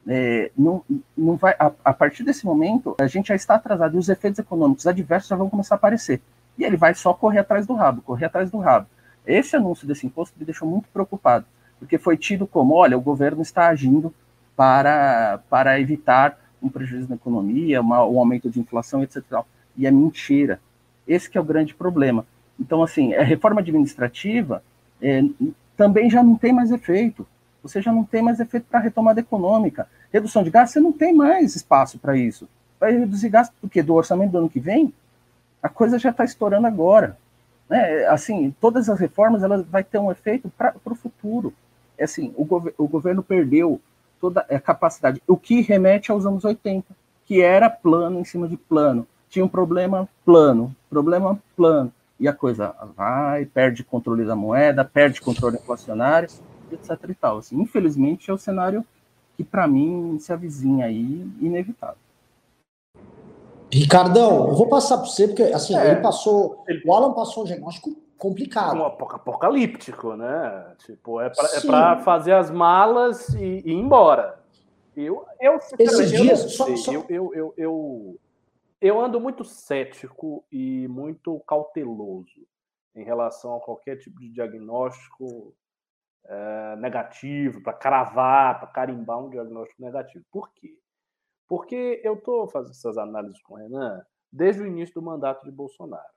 é, não, não vai, a, a, partir desse momento, a gente já está atrasado e os efeitos econômicos adversos já vão começar a aparecer. E ele vai só correr atrás do rabo, correr atrás do rabo. Esse anúncio desse imposto me deixou muito preocupado porque foi tido como, olha, o governo está agindo para, para evitar um prejuízo na economia, uma, um aumento de inflação, etc. E é mentira. Esse é o grande problema. Então, assim, a reforma administrativa é, também já não tem mais efeito. Você já não tem mais efeito para retomada econômica. Redução de gastos, você não tem mais espaço para isso. Vai reduzir gastos do? Do orçamento do ano que vem? A coisa já está estourando agora. Né? Assim, todas as reformas elas vai ter um efeito para o futuro é assim, o, gov o governo perdeu toda a capacidade, o que remete aos anos 80, que era plano em cima de plano. Tinha um problema plano, problema plano. E a coisa vai, perde controle da moeda, perde controle inflacionário, etc. E tal. Assim, infelizmente, é o cenário que, para mim, se avizinha aí inevitável. Ricardão, eu vou passar para você, porque assim, é, ele passou. Ele... O Alan passou um diagnóstico complicado. Um apocalíptico, né? Tipo, é para é fazer as malas e, e, ir embora. Eu, eu Esses eu dias, só, só... Eu, eu, eu, eu, eu ando muito cético e muito cauteloso em relação a qualquer tipo de diagnóstico é, negativo, para cravar, para carimbar um diagnóstico negativo. Por quê? Porque eu estou fazendo essas análises com o Renan desde o início do mandato de Bolsonaro.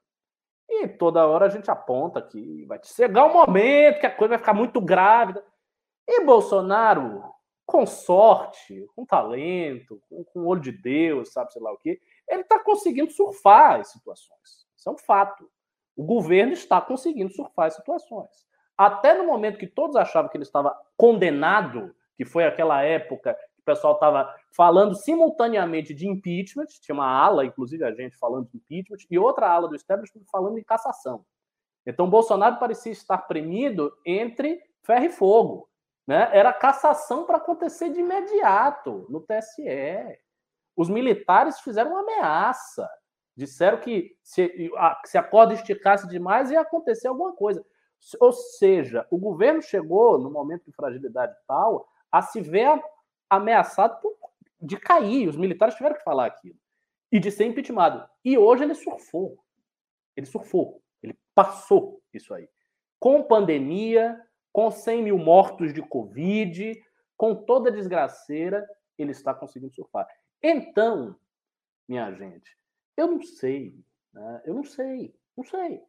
E toda hora a gente aponta que vai chegar um momento que a coisa vai ficar muito grávida. E Bolsonaro, com sorte, com talento, com, com olho de Deus, sabe sei lá o quê, ele está conseguindo surfar as situações. Isso é um fato. O governo está conseguindo surfar as situações. Até no momento que todos achavam que ele estava condenado, que foi aquela época pessoal estava falando simultaneamente de impeachment, tinha uma ala, inclusive a gente falando de impeachment, e outra ala do establishment falando em cassação. Então, Bolsonaro parecia estar premido entre ferro e fogo. Né? Era cassação para acontecer de imediato no TSE. Os militares fizeram uma ameaça. Disseram que se, se a corda esticasse demais ia acontecer alguma coisa. Ou seja, o governo chegou, no momento de fragilidade tal, a se ver ameaçado de cair. Os militares tiveram que falar aquilo. E de ser impeachmentado. E hoje ele surfou. Ele surfou. Ele passou isso aí. Com pandemia, com 100 mil mortos de Covid, com toda a desgraceira, ele está conseguindo surfar. Então, minha gente, eu não sei. Né? Eu não sei. Não sei.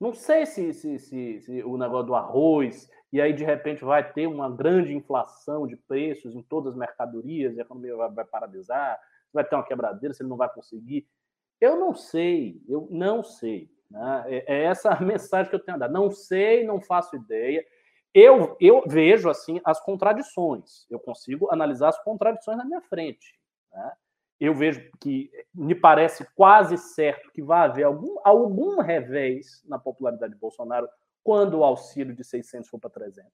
Não sei se, se, se, se, o negócio do arroz, e aí de repente vai ter uma grande inflação de preços em todas as mercadorias, e a economia vai, vai paralisar, vai ter uma quebradeira, se ele não vai conseguir. Eu não sei, eu não sei. Né? É, é essa a mensagem que eu tenho a dar. Não sei, não faço ideia. Eu, eu vejo assim as contradições. Eu consigo analisar as contradições na minha frente. Né? Eu vejo que me parece quase certo que vai haver algum, algum revés na popularidade de Bolsonaro quando o auxílio de 600 for para 300.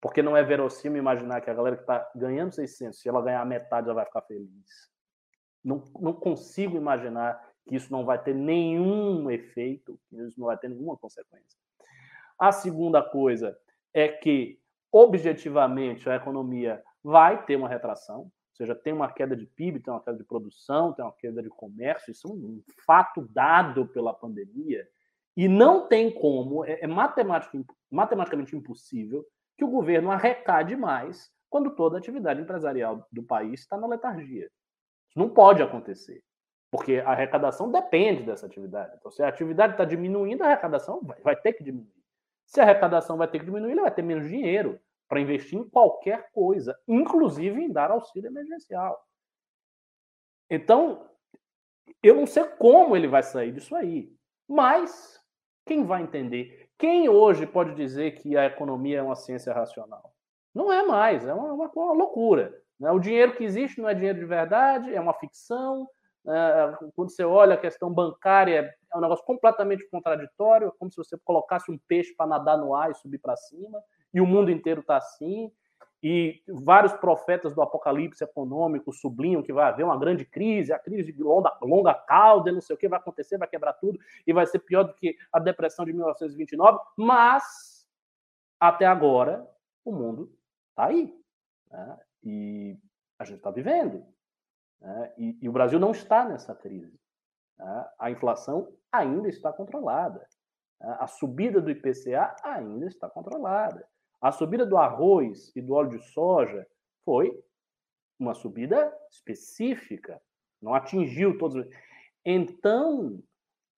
Porque não é verossímil imaginar que a galera que está ganhando 600, se ela ganhar metade, ela vai ficar feliz. Não, não consigo imaginar que isso não vai ter nenhum efeito, que isso não vai ter nenhuma consequência. A segunda coisa é que, objetivamente, a economia vai ter uma retração, seja, tem uma queda de PIB, tem uma queda de produção, tem uma queda de comércio, isso é um fato dado pela pandemia, e não tem como, é, é matematicamente impossível que o governo arrecade mais quando toda a atividade empresarial do país está na letargia. Isso não pode acontecer. Porque a arrecadação depende dessa atividade. Então, se a atividade está diminuindo, a arrecadação vai, vai, ter que diminuir. Se a arrecadação vai ter que diminuir, ele vai ter menos dinheiro para investir em qualquer coisa, inclusive em dar auxílio emergencial. Então, eu não sei como ele vai sair disso aí, mas quem vai entender? Quem hoje pode dizer que a economia é uma ciência racional? Não é mais, é uma, uma, uma loucura. Né? O dinheiro que existe não é dinheiro de verdade, é uma ficção, é, quando você olha a questão bancária, é um negócio completamente contraditório, como se você colocasse um peixe para nadar no ar e subir para cima, e o mundo inteiro está assim. E vários profetas do apocalipse econômico sublinham que vai haver uma grande crise, a crise de longa, longa cauda, não sei o que vai acontecer, vai quebrar tudo e vai ser pior do que a depressão de 1929. Mas, até agora, o mundo está aí. Né? E a gente está vivendo. Né? E, e, o Brasil não está nessa crise. Né? A inflação ainda está controlada. Né? A subida do IPCA ainda está controlada. A subida do arroz e do óleo de soja foi uma subida específica, não atingiu todos. Então,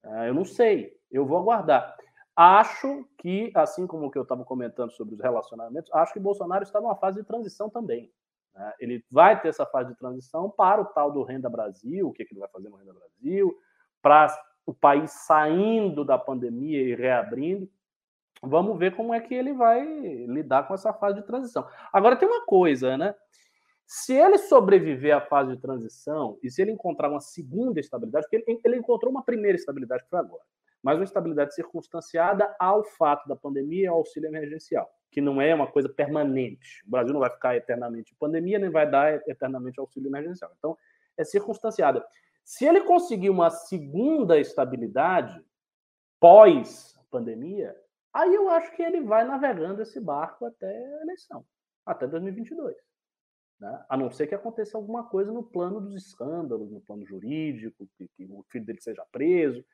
eh, eu não sei, eu vou aguardar. Acho que, assim como o que eu estava comentando sobre os relacionamentos, acho que Bolsonaro está numa fase de transição também. Né? Ele vai ter essa fase de transição para o tal do Renda Brasil, o que, que ele vai fazer no Renda Brasil, para o país saindo da pandemia e reabrindo. Vamos ver como é que ele vai lidar com essa fase de transição. Agora tem uma coisa, né? Se ele sobreviver à fase de transição e se ele encontrar uma segunda estabilidade, porque ele, ele encontrou uma primeira estabilidade que foi agora, mas uma estabilidade circunstanciada ao fato da pandemia e ao auxílio emergencial que não é uma coisa permanente. O Brasil não vai ficar eternamente em pandemia, nem vai dar eternamente auxílio emergencial. Então, é circunstanciada. Se ele conseguir uma segunda estabilidade pós pandemia, aí eu acho que ele vai navegando esse barco até a eleição, até 2022. Né? A não ser que aconteça alguma coisa no plano dos escândalos, no plano jurídico, que, que o filho dele seja preso.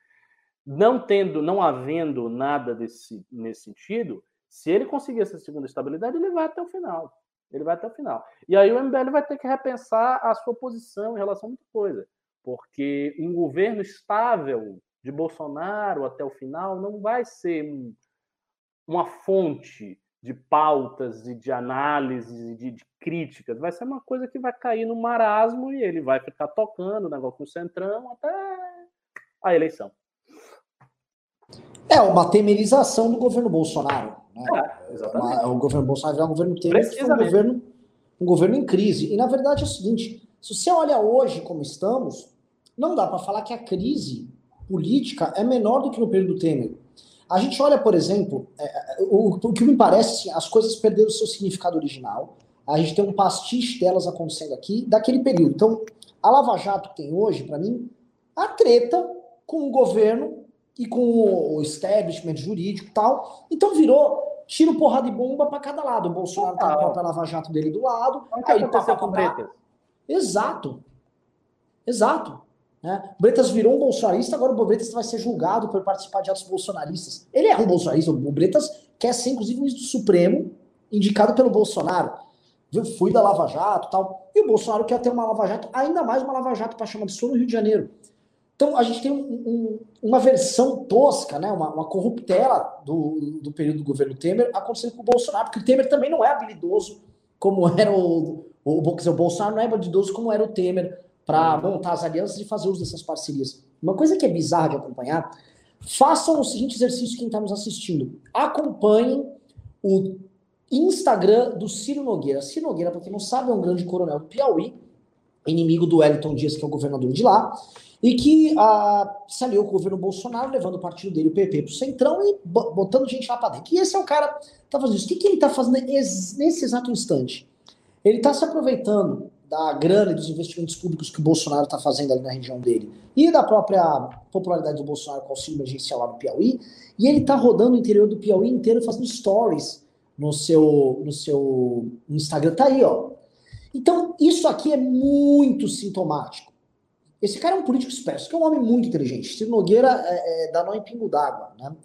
Não tendo, não havendo nada desse, nesse sentido, se ele conseguir essa segunda estabilidade, ele vai até o final. Ele vai até o final. E aí o MBL vai ter que repensar a sua posição em relação a muita coisa. Porque um governo estável de Bolsonaro até o final não vai ser um, uma fonte de pautas e de análises e de, de, críticas. Vai ser uma coisa que vai cair no marasmo e ele vai ficar tocando o negócio no centrão até a eleição. É uma temerização do governo Bolsonaro. Né? É, o governo Bolsonaro é um governo Temer que foi um governo, um governo em crise. E na verdade é o seguinte: se você olha hoje como estamos, não dá para falar que a crise política é menor do que no período Temer. A gente olha, por exemplo, é, é, o, o, que me parece, assim, as coisas perderam o seu significado original. A gente tem um pastiche delas acontecendo aqui, daquele período. Então, a Lava Jato que tem hoje, para mim, a treta com o governo e com o establishment jurídico e tal. Então virou tiro, porrada e bomba para cada lado. O Bolsonaro tá com a Lava Jato dele do lado. Aí, com o Bretas? Exato. Exato. Né? Bretas virou um bolsonarista, agora o Bretas vai ser julgado por participar de atos bolsonaristas. Ele é um bolsonarista, o Bretas quer ser, inclusive, ministro do Supremo, indicado pelo Bolsonaro. Eu fui da Lava Jato tal. E o Bolsonaro quer ter uma Lava Jato, ainda mais uma Lava Jato para chamar de Sul no Rio de Janeiro. Então a gente tem um, um, uma versão tosca, né, uma, uma corruptela do, do período do governo Temer acontecendo com o Bolsonaro, porque o Temer também não é habilidoso como era o, o, o Bolsonaro não é habilidoso como era o Temer para montar as alianças e fazer uso dessas parcerias. Uma coisa que é bizarra de acompanhar, façam o seguinte exercício quem está nos assistindo. Acompanhem o Instagram do Ciro Nogueira. Ciro Nogueira, para quem não sabe, é um grande coronel do Piauí, inimigo do Wellington Dias, que é o governador de lá e que ah, se aliou com o governo Bolsonaro, levando o partido dele, o PP, para o Centrão e botando gente lá para dentro. E esse é o cara que está fazendo isso. O que, que ele está fazendo nesse exato instante? Ele está se aproveitando da grana e dos investimentos públicos que o Bolsonaro está fazendo ali na região dele e da própria popularidade do Bolsonaro com o auxílio emergencial lá no Piauí, e ele está rodando o interior do Piauí inteiro fazendo stories no seu, no seu Instagram. Tá aí, ó. Então, isso aqui é muito sintomático. Esse cara é um político esperto, que é um homem muito inteligente. Ciro Nogueira é, é, dá nó em pingo d'água, né?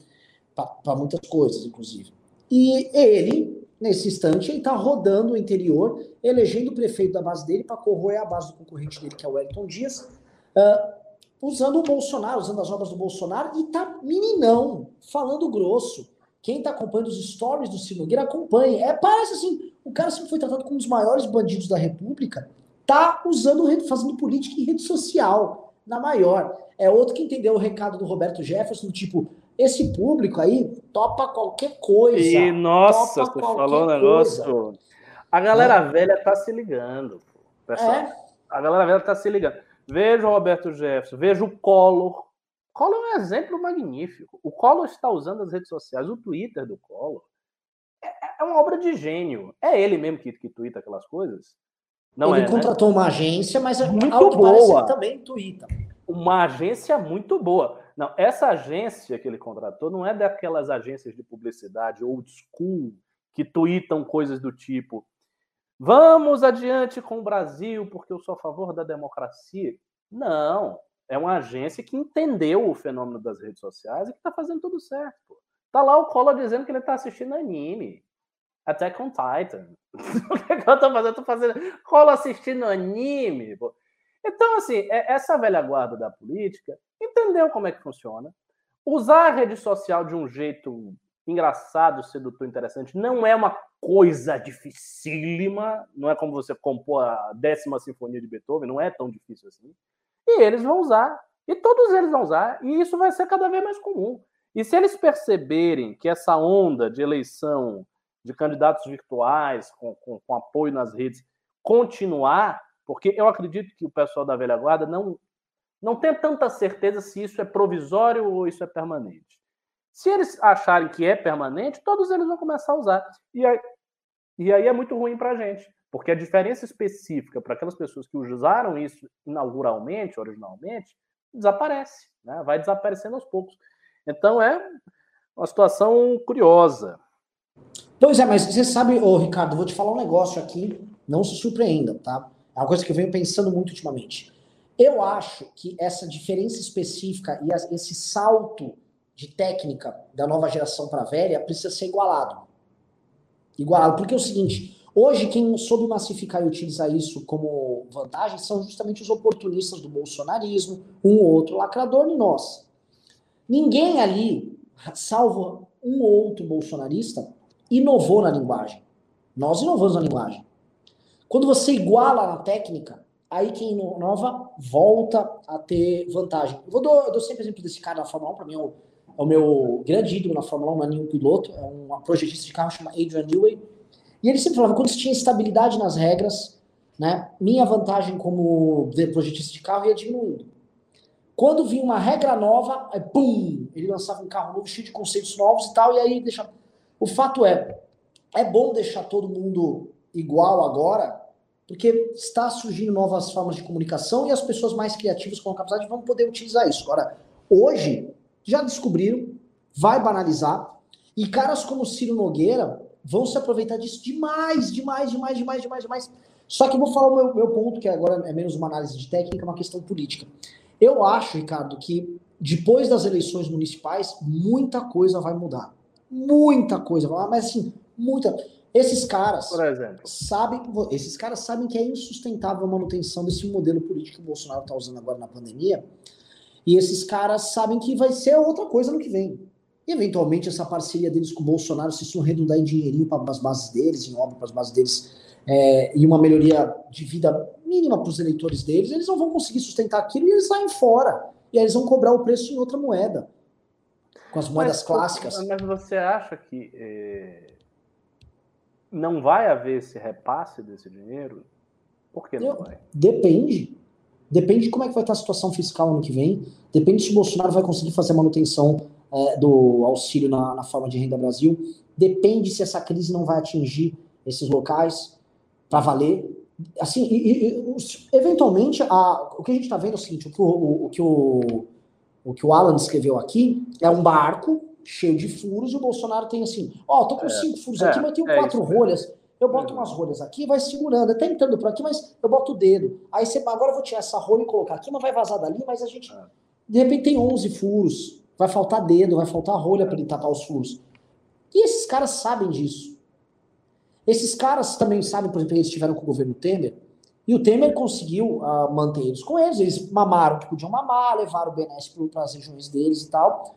Para muitas coisas, inclusive. E ele, nesse instante, ele está rodando o interior, elegendo o prefeito da base dele para corroer a base do concorrente dele, que é o Wellington Dias, uh, usando o Bolsonaro, usando as obras do Bolsonaro, e tá meninão, falando grosso. Quem está acompanhando os stories do Ciro acompanhe. É, parece assim, o cara sempre foi tratado como um dos maiores bandidos da República, tá usando, fazendo política em rede social, na maior. É outro que entendeu o recado do Roberto Jefferson, tipo, esse público aí topa qualquer coisa. E, nossa, você falou um negócio. Coisa. A galera é. velha tá se ligando. Pessoal. É. A galera velha tá se ligando. Veja o Roberto Jefferson, veja o Collor. Collor é um exemplo magnífico. O Collor está usando as redes sociais, o Twitter do Collor. É, é uma obra de gênio. É ele mesmo que, que twitta aquelas coisas. Não ele é, né? contratou né? uma agência, mas é muito boa. também twitta. Uma agência muito boa. Não, essa agência que ele contratou não é daquelas agências de publicidade old school que tweetam coisas do tipo vamos adiante com o Brasil porque eu sou a favor da democracia. Não, é uma agência que entendeu o fenômeno das redes sociais e que está fazendo tudo certo. Pô. Tá lá o Collor dizendo que ele está assistindo anime. Attack on Titan. o que, é eu tô fazendo? Tô fazendo. Colo assistindo anime. Pô. Então, assim, é, essa velha guarda da política entendeu como é que funciona. Usar a rede social de um jeito engraçado, sedutor, interessante, não é uma coisa dificílima. Não é como você compor a décima sinfonia de Beethoven, não é tão difícil assim. E eles vão usar. E todos eles vão usar. E isso vai ser cada vez mais comum. E se eles perceberem que essa onda de eleição de candidatos virtuais, com, com, com, apoio nas redes, continuar, porque eu acredito que o pessoal da velha guarda não, não tem tanta certeza se isso é provisório ou isso é permanente. Se eles acharem que é permanente, todos eles vão começar a usar. E aí, e aí é muito ruim para a gente, porque a diferença específica para aquelas pessoas que usaram isso inauguralmente, originalmente, desaparece, né? vai desaparecendo aos poucos. Então é uma situação curiosa. Pois é, mas você sabe, ô Ricardo, vou te falar um negócio aqui, não se surpreenda, tá? É uma coisa que eu venho pensando muito ultimamente. Eu acho que essa diferença específica e esse salto de técnica da nova geração para a velha precisa ser igualado. Igualado, porque é o seguinte, hoje quem soube massificar e utilizar isso como vantagem são justamente os oportunistas do bolsonarismo, um ou outro lacrador e nós. Ninguém ali, salvo um ou outro bolsonarista, inovou na linguagem. Nós inovamos na linguagem. Quando você iguala na técnica, aí quem inova volta a ter vantagem. Eu, vou eu dou sempre exemplo desse cara na Fórmula 1, para mim é o, é o, meu grande ídolo na Fórmula 1, não é nenhum piloto, é um projetista de carro chamado Adrian Newey. E ele sempre falava, quando você tinha estabilidade nas regras, né, minha vantagem como projetista de carro ia diminuindo. Quando vinha uma regra nova, aí, pum, ele lançava um carro novo, cheio de conceitos novos e tal, e aí deixava. O fato é, é bom deixar todo mundo igual agora, porque está surgindo novas formas de comunicação e as pessoas mais criativas com a capacidade vão poder utilizar isso. Agora, hoje, já descobriram, vai banalizar, e caras como Ciro Nogueira vão se aproveitar disso demais, demais, demais, demais, demais, demais. Só que vou falar o meu, meu ponto, que agora é menos uma análise de técnica, é uma questão política. Eu acho, Ricardo, que depois das eleições municipais, muita coisa vai mudar. Muita coisa, mas assim, muita. Esses caras Por exemplo. sabem, esses caras sabem que é insustentável a manutenção desse modelo político que o Bolsonaro está usando agora na pandemia. E esses caras sabem que vai ser outra coisa no que vem. E eventualmente essa parceria deles com o Bolsonaro, se isso não redundar em dinheirinho para as bases deles, em obra para as bases deles, é, e uma melhoria de vida mínima para os eleitores deles, eles não vão conseguir sustentar aquilo e eles saem fora. E aí eles vão cobrar o preço em outra moeda. Com as moedas Mas, clássicas. Mas você acha que é, não vai haver esse repasse desse dinheiro? Por que não Eu- vai? Depende. Depende de como é que vai estar a situação fiscal ano que vem. Depende se o Bolsonaro vai conseguir fazer a manutenção é, do auxílio na, na forma de renda Brasil. Depende se essa crise não vai atingir esses locais para valer. Assim, e- e- eventualmente, a- o que a gente está vendo é o seguinte: o que o, o- o que o, o que o Alan descreveu aqui é um barco cheio de furos e o Bolsonaro tem assim: ó, tô com cinco furos é, aqui, mas tenho é quatro isso rolhas. Eu boto Uhum. umas rolhas aqui, vai segurando, até entrando por aqui, mas eu boto o dedo. Aí você, agora eu vou tirar essa rolha e colocar aqui, mas vai vazar dali, mas a gente. É. De repente tem 11 furos. Vai faltar dedo, vai faltar rolha para ele tapar os furos. E esses caras sabem disso. Esses caras também sabem, por exemplo, eles estiveram com o governo Temer, e o Temer conseguiu ah, manter eles com eles, eles mamaram o que podiam mamar, levaram o BNS para as regiões deles e tal.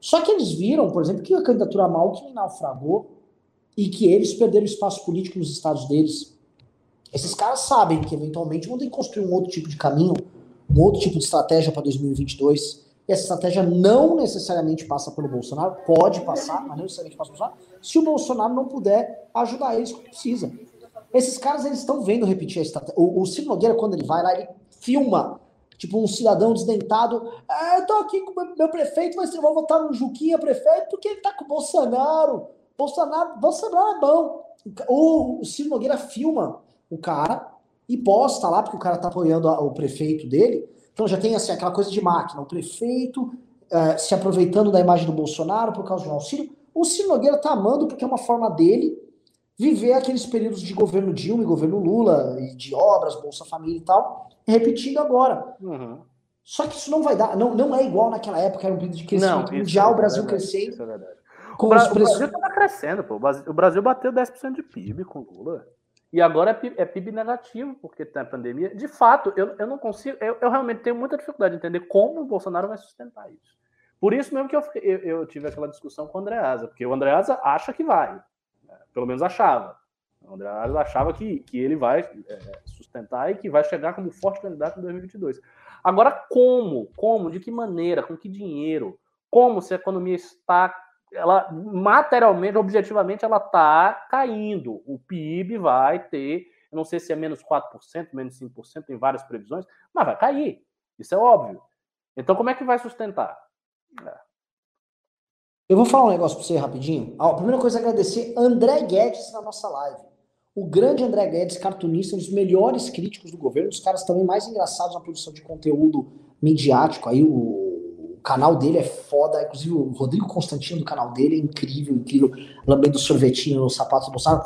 Só que eles viram, por exemplo, que a candidatura Malkin naufragou e que eles perderam espaço político nos estados deles. Esses caras sabem que eventualmente vão ter que construir um outro tipo de caminho, um outro tipo de estratégia para 2022. E essa estratégia não necessariamente passa pelo Bolsonaro, pode passar, mas não necessariamente passa pelo Bolsonaro, se o Bolsonaro não puder ajudar eles como precisa. Esses caras, eles estão vendo repetir a estratégia. O, o Ciro Nogueira, quando ele vai lá, ele filma, tipo, um cidadão desdentado. Ah, eu tô aqui com meu, prefeito, mas eu vou votar no Juquinha prefeito porque ele tá com o Bolsonaro. Bolsonaro, Bolsonaro é bom. O, o Ciro Nogueira filma o cara e posta lá, porque o cara tá apoiando o prefeito dele. Então já tem assim, aquela coisa de máquina, o prefeito eh, se aproveitando da imagem do Bolsonaro por causa de um auxílio. O Ciro Nogueira tá amando porque é uma forma dele viver aqueles períodos de governo Dilma e governo Lula, e de obras, Bolsa Família e tal, repetindo agora. Uhum. Só que isso não vai dar, não, não é igual naquela época, era um período de crescimento isso mundial, é o Brasil crescendo, Isso é O, Bra- os o preços. Brasil estava crescendo, pô. O Brasil, bateu 10% de PIB com o Lula. E agora é PIB, é PIB negativo, porque tem a pandemia. De fato, eu, eu não consigo. Eu, eu realmente tenho muita dificuldade de entender como o Bolsonaro vai sustentar isso. Por isso mesmo que eu, eu, eu tive aquela discussão com o Andreasa, porque o Andreasa acha que vai. Pelo menos achava. O Andreasa achava que, que ele vai é, sustentar e que vai chegar como forte candidato em 2022. Agora, como? Como? De que maneira? Com que dinheiro? Como se a economia está ela materialmente, objetivamente, ela está caindo. O PIB vai ter, não sei se é menos 4%, menos 5%, tem várias previsões, mas vai cair. Isso é óbvio. Então, como é que vai sustentar? Eu vou falar um negócio pra você rapidinho. A primeira coisa é agradecer André Guedes na nossa live. O grande André Guedes, cartunista, um dos melhores críticos do governo, um dos caras também mais engraçados na produção de conteúdo midiático. Aí o, o canal dele é foda, inclusive o Rodrigo Constantino do canal dele é incrível, incrível. Lambendo sorvetinho no sapato do Bolsonaro.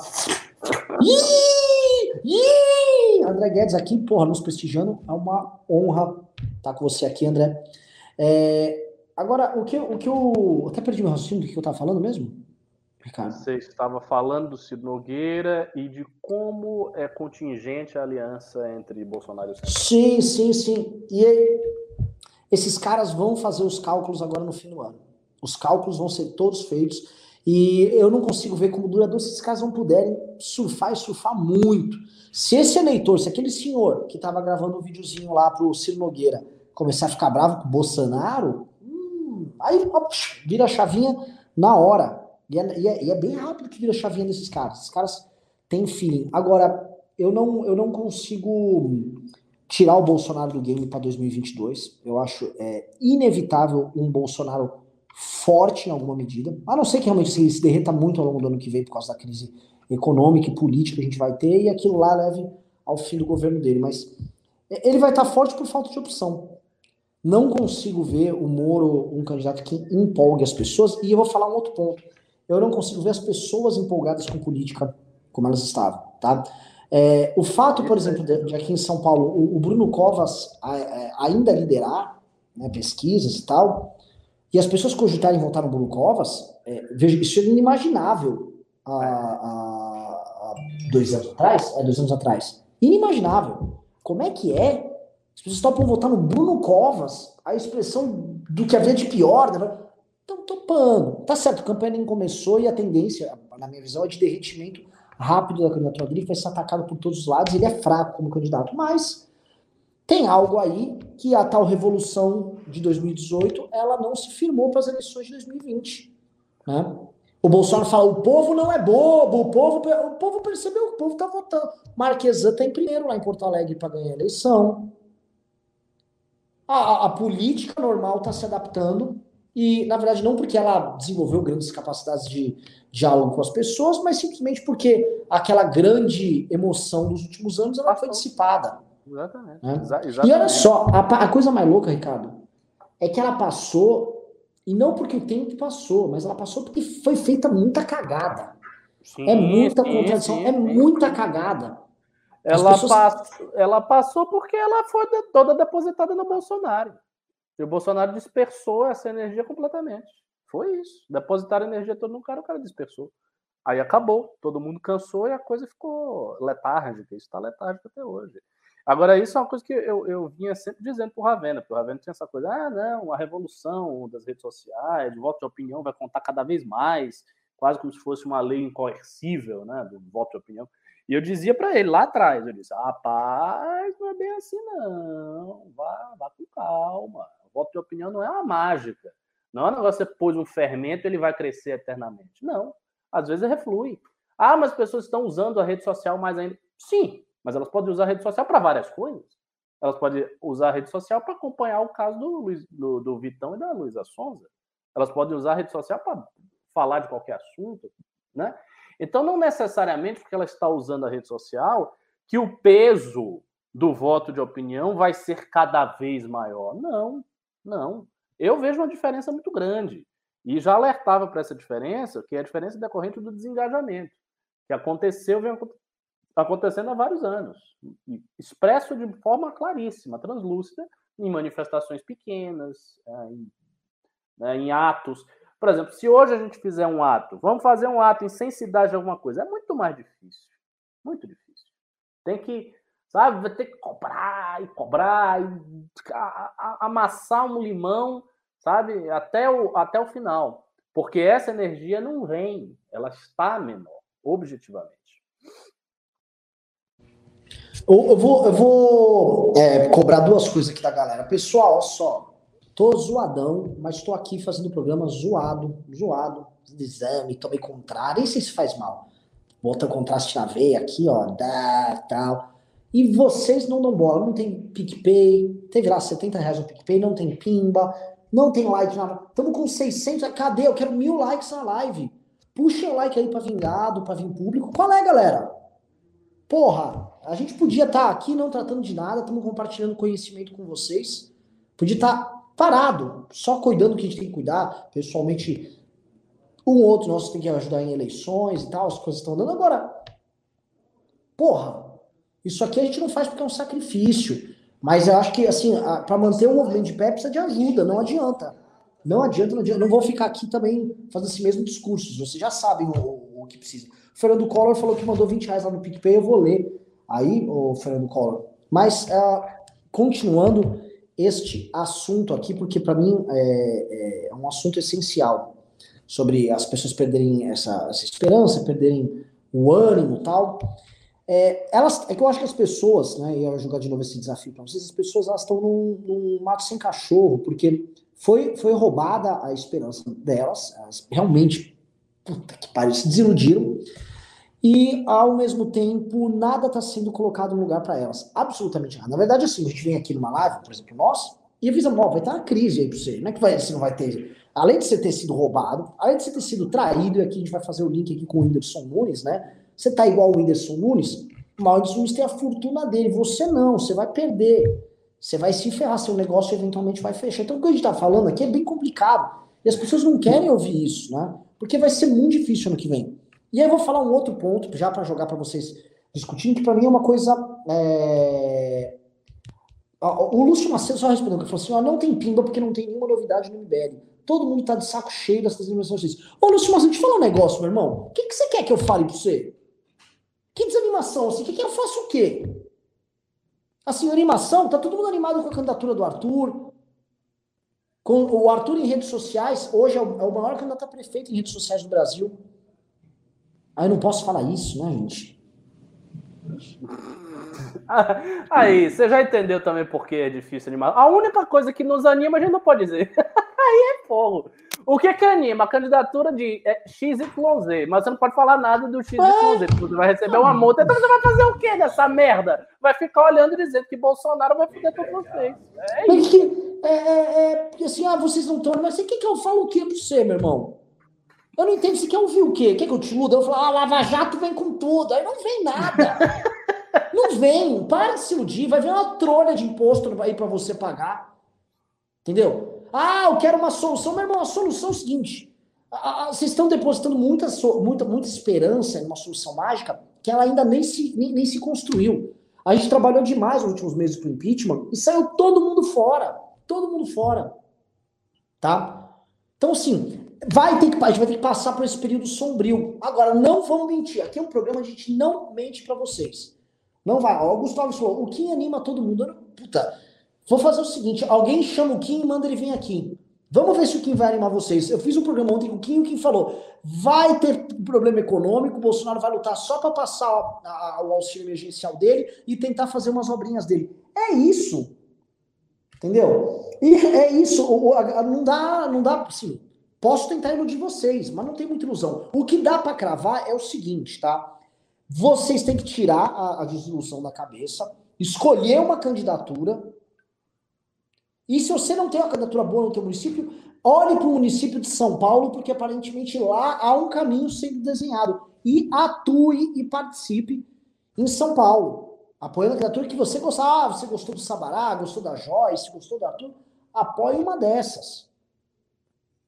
Ih! Ih! André Guedes aqui, porra, nos prestigiando. É uma honra estar com você aqui, André. É, Agora, o que, eu- o que eu. Até perdi meu raciocínio do que eu tava falando mesmo, Ricardo. Você estava falando do Cid Nogueira e de como é contingente a aliança entre Bolsonaro e o. Sim, sim, sim. E aí, esses caras vão fazer os cálculos agora no fim do ano. Os cálculos vão ser todos feitos. E eu não consigo ver como duradouro se esses caras não puderem surfar e surfar muito. Se esse eleitor, se aquele senhor que estava gravando um videozinho lá pro Ciro Nogueira começar a ficar bravo com o Bolsonaro, aí ó, vira a chavinha na hora. E é, e é- e é bem rápido que vira a chavinha desses caras. Esses caras têm feeling. Agora, eu não, eu não consigo tirar o Bolsonaro do game para 2022. Eu acho é, inevitável um Bolsonaro forte em alguma medida, a não ser que realmente se, se derreta muito ao longo do ano que vem por causa da crise econômica e política que a gente vai ter, e aquilo lá leve ao fim do governo dele. Mas ele vai estar forte por falta de opção. Não consigo ver o Moro um candidato que empolgue as pessoas, e eu vou falar um outro ponto. Eu não consigo ver as pessoas empolgadas com política como elas estavam, tá? É, o fato, por exemplo, de, de, aqui em São Paulo, o, o Bruno Covas a, a, é, ainda liderar né, pesquisas e tal, e as pessoas cogitarem votar no Bruno Covas, é, veja, isso é inimaginável há, há, dois anos atrás, é, dois anos atrás. Inimaginável. Como é que é? As pessoas topam votar no Bruno Covas, a expressão do que havia de pior, né? Estão topando. Tá certo, a campanha nem começou e a tendência, na minha visão, é de derretimento rápido da candidatura dele, vai ser atacado por todos os lados, ele é fraco como candidato, mas tem algo aí que a tal revolução de 2018, ela não se firmou para as eleições de 2020, né? O Bolsonaro fala, o povo não é bobo, o povo, o povo percebeu, o povo está votando. Marquesan está em primeiro lá em Porto Alegre para ganhar a eleição. A, a, política normal está se adaptando e, na verdade, não porque ela desenvolveu grandes capacidades de diálogo com as pessoas, mas simplesmente porque aquela grande emoção dos últimos anos ela foi dissipada. Exatamente. Né? Exatamente. E olha só, a, a, coisa mais louca, Ricardo, é que ela passou, e não porque o tempo passou, mas ela passou porque foi feita muita cagada. Sim, é muita sim, contradição, sim, é muita cagada. Ela, pessoas... passou, ela passou porque ela foi toda depositada no Bolsonaro. E o Bolsonaro dispersou essa energia completamente. Foi isso. Depositaram energia toda no cara, o cara dispersou. Aí acabou. Todo mundo cansou e a coisa ficou letárgica. Isso está letárgico até hoje. Agora, isso é uma coisa que eu, eu vinha sempre dizendo para o Ravena, porque o Ravena tinha essa coisa, ah, não, a revolução das redes sociais, o voto de opinião vai contar cada vez mais, quase como se fosse uma lei incoercível, né, do voto de opinião. E eu dizia para ele lá atrás, eu disse, rapaz, não é bem assim não, vá, vá com calma, voto de opinião não é uma mágica. Não é um negócio que você pôs um fermento ele vai crescer eternamente. Não. Às vezes reflui. Ah, mas as pessoas estão usando a rede social mais ainda. Sim, mas elas podem usar a rede social para várias coisas. Elas podem usar a rede social para acompanhar o caso do, Luiz, do, do Vitão e da Luísa Sonza. Elas podem usar a rede social para falar de qualquer assunto. Né? Então, não necessariamente porque ela está usando a rede social que o peso do voto de opinião vai ser cada vez maior. Não, não. Eu vejo uma diferença muito grande. E já alertava para essa diferença, que é a diferença decorrente do desengajamento, que aconteceu, vem acontecendo há vários anos, expresso de forma claríssima, translúcida, em manifestações pequenas, é, em, né, em atos. Por exemplo, se hoje a gente fizer um ato, vamos fazer um ato em sensibilidade de alguma coisa, é muito mais difícil. Muito difícil. Tem que sabe? Vai ter que cobrar e cobrar e amassar um limão, sabe? Até o, até o final. Porque essa energia não vem, ela está menor, objetivamente. Eu, vou, eu vou é, cobrar duas coisas aqui da galera. Pessoal, olha só. Tô zoadão, mas tô aqui fazendo o programa zoado, zoado, de exame, tomei contrário, sei se faz mal. Bota contraste na veia aqui, ó, dá, tal. E vocês não dão bola, não tem PicPay, teve lá 70 reais no PicPay, não tem Pimba, não tem like, nada. Estamos com 600, cadê? Eu quero mil likes na live. Puxa o like aí pra vingado, pra vir público. Qual é, galera? Porra, a gente podia estar tá aqui não tratando de nada, estamos compartilhando conhecimento com vocês. Podia estar tá parado, só cuidando do que a gente tem que cuidar. Pessoalmente, um ou outro nosso tem que ajudar em eleições e tal, as coisas estão dando. Agora, porra, isso aqui a gente não faz porque é um sacrifício. Mas eu acho que, assim, para manter o movimento de pé precisa de ajuda, não adianta. Não adianta, não adianta. Não vou ficar aqui também fazendo esse mesmo discurso. Vocês já sabem o, o, que precisa. O Fernando Collor falou que mandou 20 reais lá no PicPay, eu vou ler aí, o Fernando Collor. Mas, uh, continuando este assunto aqui, porque para mim é, é, um assunto essencial sobre as pessoas perderem essa, essa esperança, perderem o ânimo e tal. É, elas, é que eu acho que as pessoas, né, e eu jogar de novo esse desafio para vocês, as pessoas elas estão num, num, mato sem cachorro, porque foi, foi roubada a esperança delas, elas realmente, puta que pariu, se desiludiram, e ao mesmo tempo nada está sendo colocado no lugar para elas, absolutamente nada. Na verdade, assim, a gente vem aqui numa live, por exemplo, nós, e avisa, ó, vai estar uma crise aí para você, não é que vai, você não vai ter além de você ter sido roubado, além de você ter sido traído, e aqui a gente vai fazer o link aqui com o Whindersson Nunes, né? Você tá igual o Whindersson Nunes, o Whindersson Nunes tem a fortuna dele, você não, você vai perder. Você vai se ferrar, seu negócio eventualmente vai fechar. Então o que a gente tá falando aqui é bem complicado. E as pessoas não querem ouvir isso, né? Porque vai ser muito difícil ano que vem. E aí eu vou falar um outro ponto, já para jogar para vocês discutindo, que para mim é uma coisa. É... O Lúcio Macedo só respondeu, que falou assim: ó, não tem pimba porque não tem nenhuma novidade no MBL. Todo mundo tá de saco cheio dessas animações. Ô, Lúcio Macedo, deixa eu falar um negócio, meu irmão. O que, que você quer que eu fale pra você? Que desanimação, assim? Que, que eu faço o quê? Assim, animação, tá todo mundo animado com a candidatura do Arthur. Com o Arthur em redes sociais, hoje é o, é o maior candidato a prefeito em redes sociais do Brasil. Aí eu não posso falar isso, né, gente? Aí, você já entendeu também por que é difícil animar. A única coisa que nos anima, a gente não pode dizer. Aí é fogo. O que que anima? A candidatura de é, XYZ, mas você não pode falar nada do XYZ, porque você vai receber uma multa. Então você vai fazer o quê nessa merda? Vai ficar olhando e dizendo que Bolsonaro vai foder todos vocês. É isso. É, é, é, assim, ah, vocês não estão, mas o que que eu falo o quê pra você, meu irmão? Eu não entendo, você quer ouvir o quê? Quer que eu te mude? Eu falo, ah, Lava Jato vem com tudo. Aí não vem nada. não vem. Para de se iludir. Vai vir uma trolha de imposto aí para você pagar. Entendeu? Ah, eu quero uma solução. Meu irmão, a solução é o seguinte. vocês estão depositando muita, muita, muita esperança em uma solução mágica que ela ainda nem se, nem, nem se construiu. A gente trabalhou demais nos últimos meses para o impeachment e saiu todo mundo fora. Todo mundo fora. Tá? Então, assim, vai ter que, a gente vai ter que passar por esse período sombrio. Agora, não vamos mentir. Aqui é um programa, a gente não mente para vocês. Não vai. O Gustavo falou, o Kim anima todo mundo. Puta, vou fazer o seguinte, alguém chama o Kim e manda ele vir aqui. Vamos ver se o Kim vai animar vocês. Eu fiz um programa ontem com o Kim e o Kim falou, vai ter problema econômico, o Bolsonaro vai lutar só para passar o auxílio emergencial dele e tentar fazer umas obrinhas dele. É isso. Entendeu? E é isso. Não dá, não dá, assim, Posso tentar iludir vocês, mas não tem muita ilusão. O que dá para cravar é o seguinte, tá? Vocês têm que tirar a, a desilusão da cabeça, escolher uma candidatura. E se você não tem uma candidatura boa no teu município, olhe para o município de São Paulo, porque aparentemente lá há um caminho sendo desenhado. E atue e participe em São Paulo. Apoiando a candidatura que você gostar. Ah, você gostou do Sabará, gostou da Joyce, gostou do Arthur. Apoie uma dessas.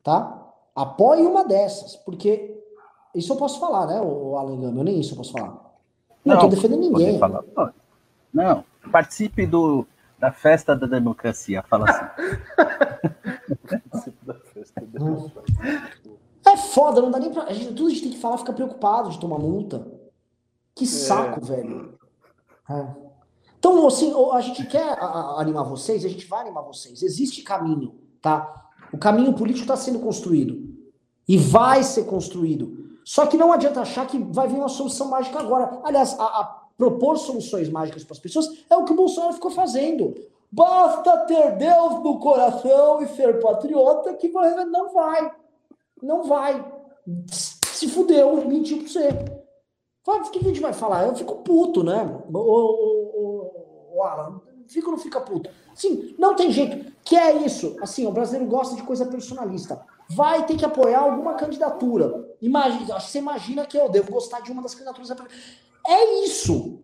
Tá? Apoie uma dessas, porque isso eu posso falar, né, o Alan Gama? Nem isso eu posso falar. Não, estou defendendo ninguém. Falar, não, participe do, da festa da democracia, fala assim. participe da festa da democracia. É foda, não dá nem pra. A gente, tudo a gente tem que falar, fica preocupado de tomar multa. Que é. saco, é. velho. É. Então, assim, a gente quer animar vocês, a gente vai animar vocês. Existe caminho, tá? O caminho político está sendo construído. E vai ser construído. Só que não adianta achar que vai vir uma solução mágica agora. Aliás, a, a propor soluções mágicas para as pessoas é o que o Bolsonaro ficou fazendo. Basta ter Deus no coração e ser patriota que. Não vai. Não vai. Se fudeu, mentiu para você. O que a gente vai falar? Eu fico puto, né? O Alan, fica ou não fica puto? Sim, não tem jeito. Que é isso? Assim, o brasileiro gosta de coisa personalista. Vai ter que apoiar alguma candidatura. Imagina, você imagina que eu devo gostar de uma das candidaturas. É isso.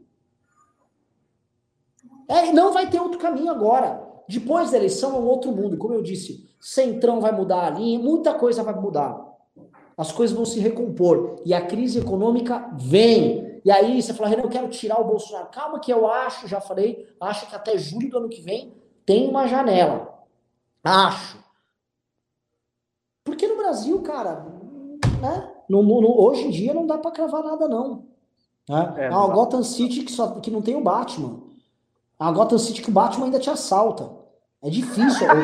É, não vai ter outro caminho agora. Depois da eleição é um outro mundo. Como eu disse, Centrão vai mudar a linha, muita coisa vai mudar. As coisas vão se recompor. E a crise econômica vem. E aí você fala, Renan, eu quero tirar o Bolsonaro. Calma que eu acho, já falei, acho que até julho do ano que vem tem uma janela. Acho. Porque no Brasil, cara, né? No, hoje em dia não dá para cravar nada, não. Né? É, ah, o Gotham City que, só, que não tem o Batman. A Gotham City que o Batman ainda te assalta. É difícil.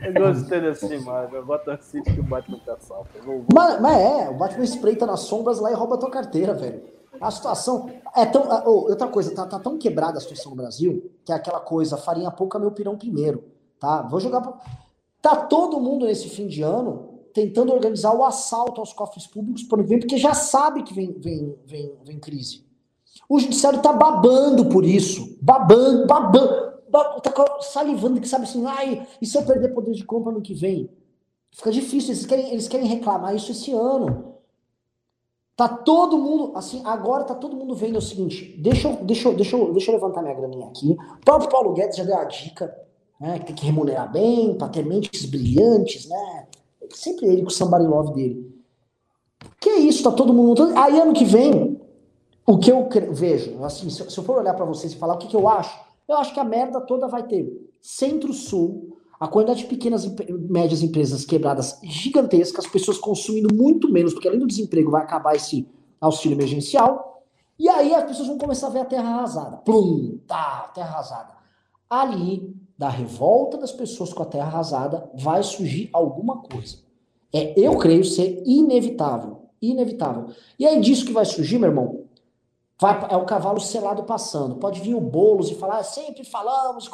eu gostei dessa imagem. O Gotham City que o Batman te assalta. Mas, mas, é, o Batman espreita nas sombras lá e rouba a tua carteira, velho. A situação é tão. Oh, outra coisa, tá, tá, tão quebrada a situação no Brasil que é aquela coisa, farinha pouca, meu pirão primeiro. Tá? Vou jogar. Tá todo mundo nesse fim de ano tentando organizar o assalto aos cofres públicos por vem, porque já sabe que vem, vem, vem, vem crise. O judiciário tá babando por isso. Babando, babando. tá salivando, que sabe assim, ai, e se eu perder poder de compra no que vem? Fica difícil, eles querem, eles querem reclamar isso esse ano. Tá todo mundo, assim, agora tá todo mundo vendo o seguinte, deixa eu, deixa eu, deixa eu, deixa eu levantar minha graninha aqui. O próprio Paulo Guedes já deu a dica, né, que tem que remunerar bem, para ter mentes brilhantes, né? Sempre ele com o somebody love dele. Que é isso, tá todo mundo... Aí ano que vem, o que eu vejo, assim, se, eu for olhar para vocês e falar o que, que eu acho, eu acho que a merda toda vai ter centro-sul, a quantidade de pequenas e médias empresas quebradas gigantescas, pessoas consumindo muito menos, porque além do desemprego vai acabar esse auxílio emergencial, e aí as pessoas vão começar a ver a terra arrasada. Plum, tá, terra arrasada. Ali, da revolta das pessoas com a terra arrasada, vai surgir alguma coisa. É, eu creio ser inevitável. Inevitável. E é disso que vai surgir, meu irmão. Vai, é o cavalo selado passando. Pode vir o Boulos e falar, ah, sempre falamos.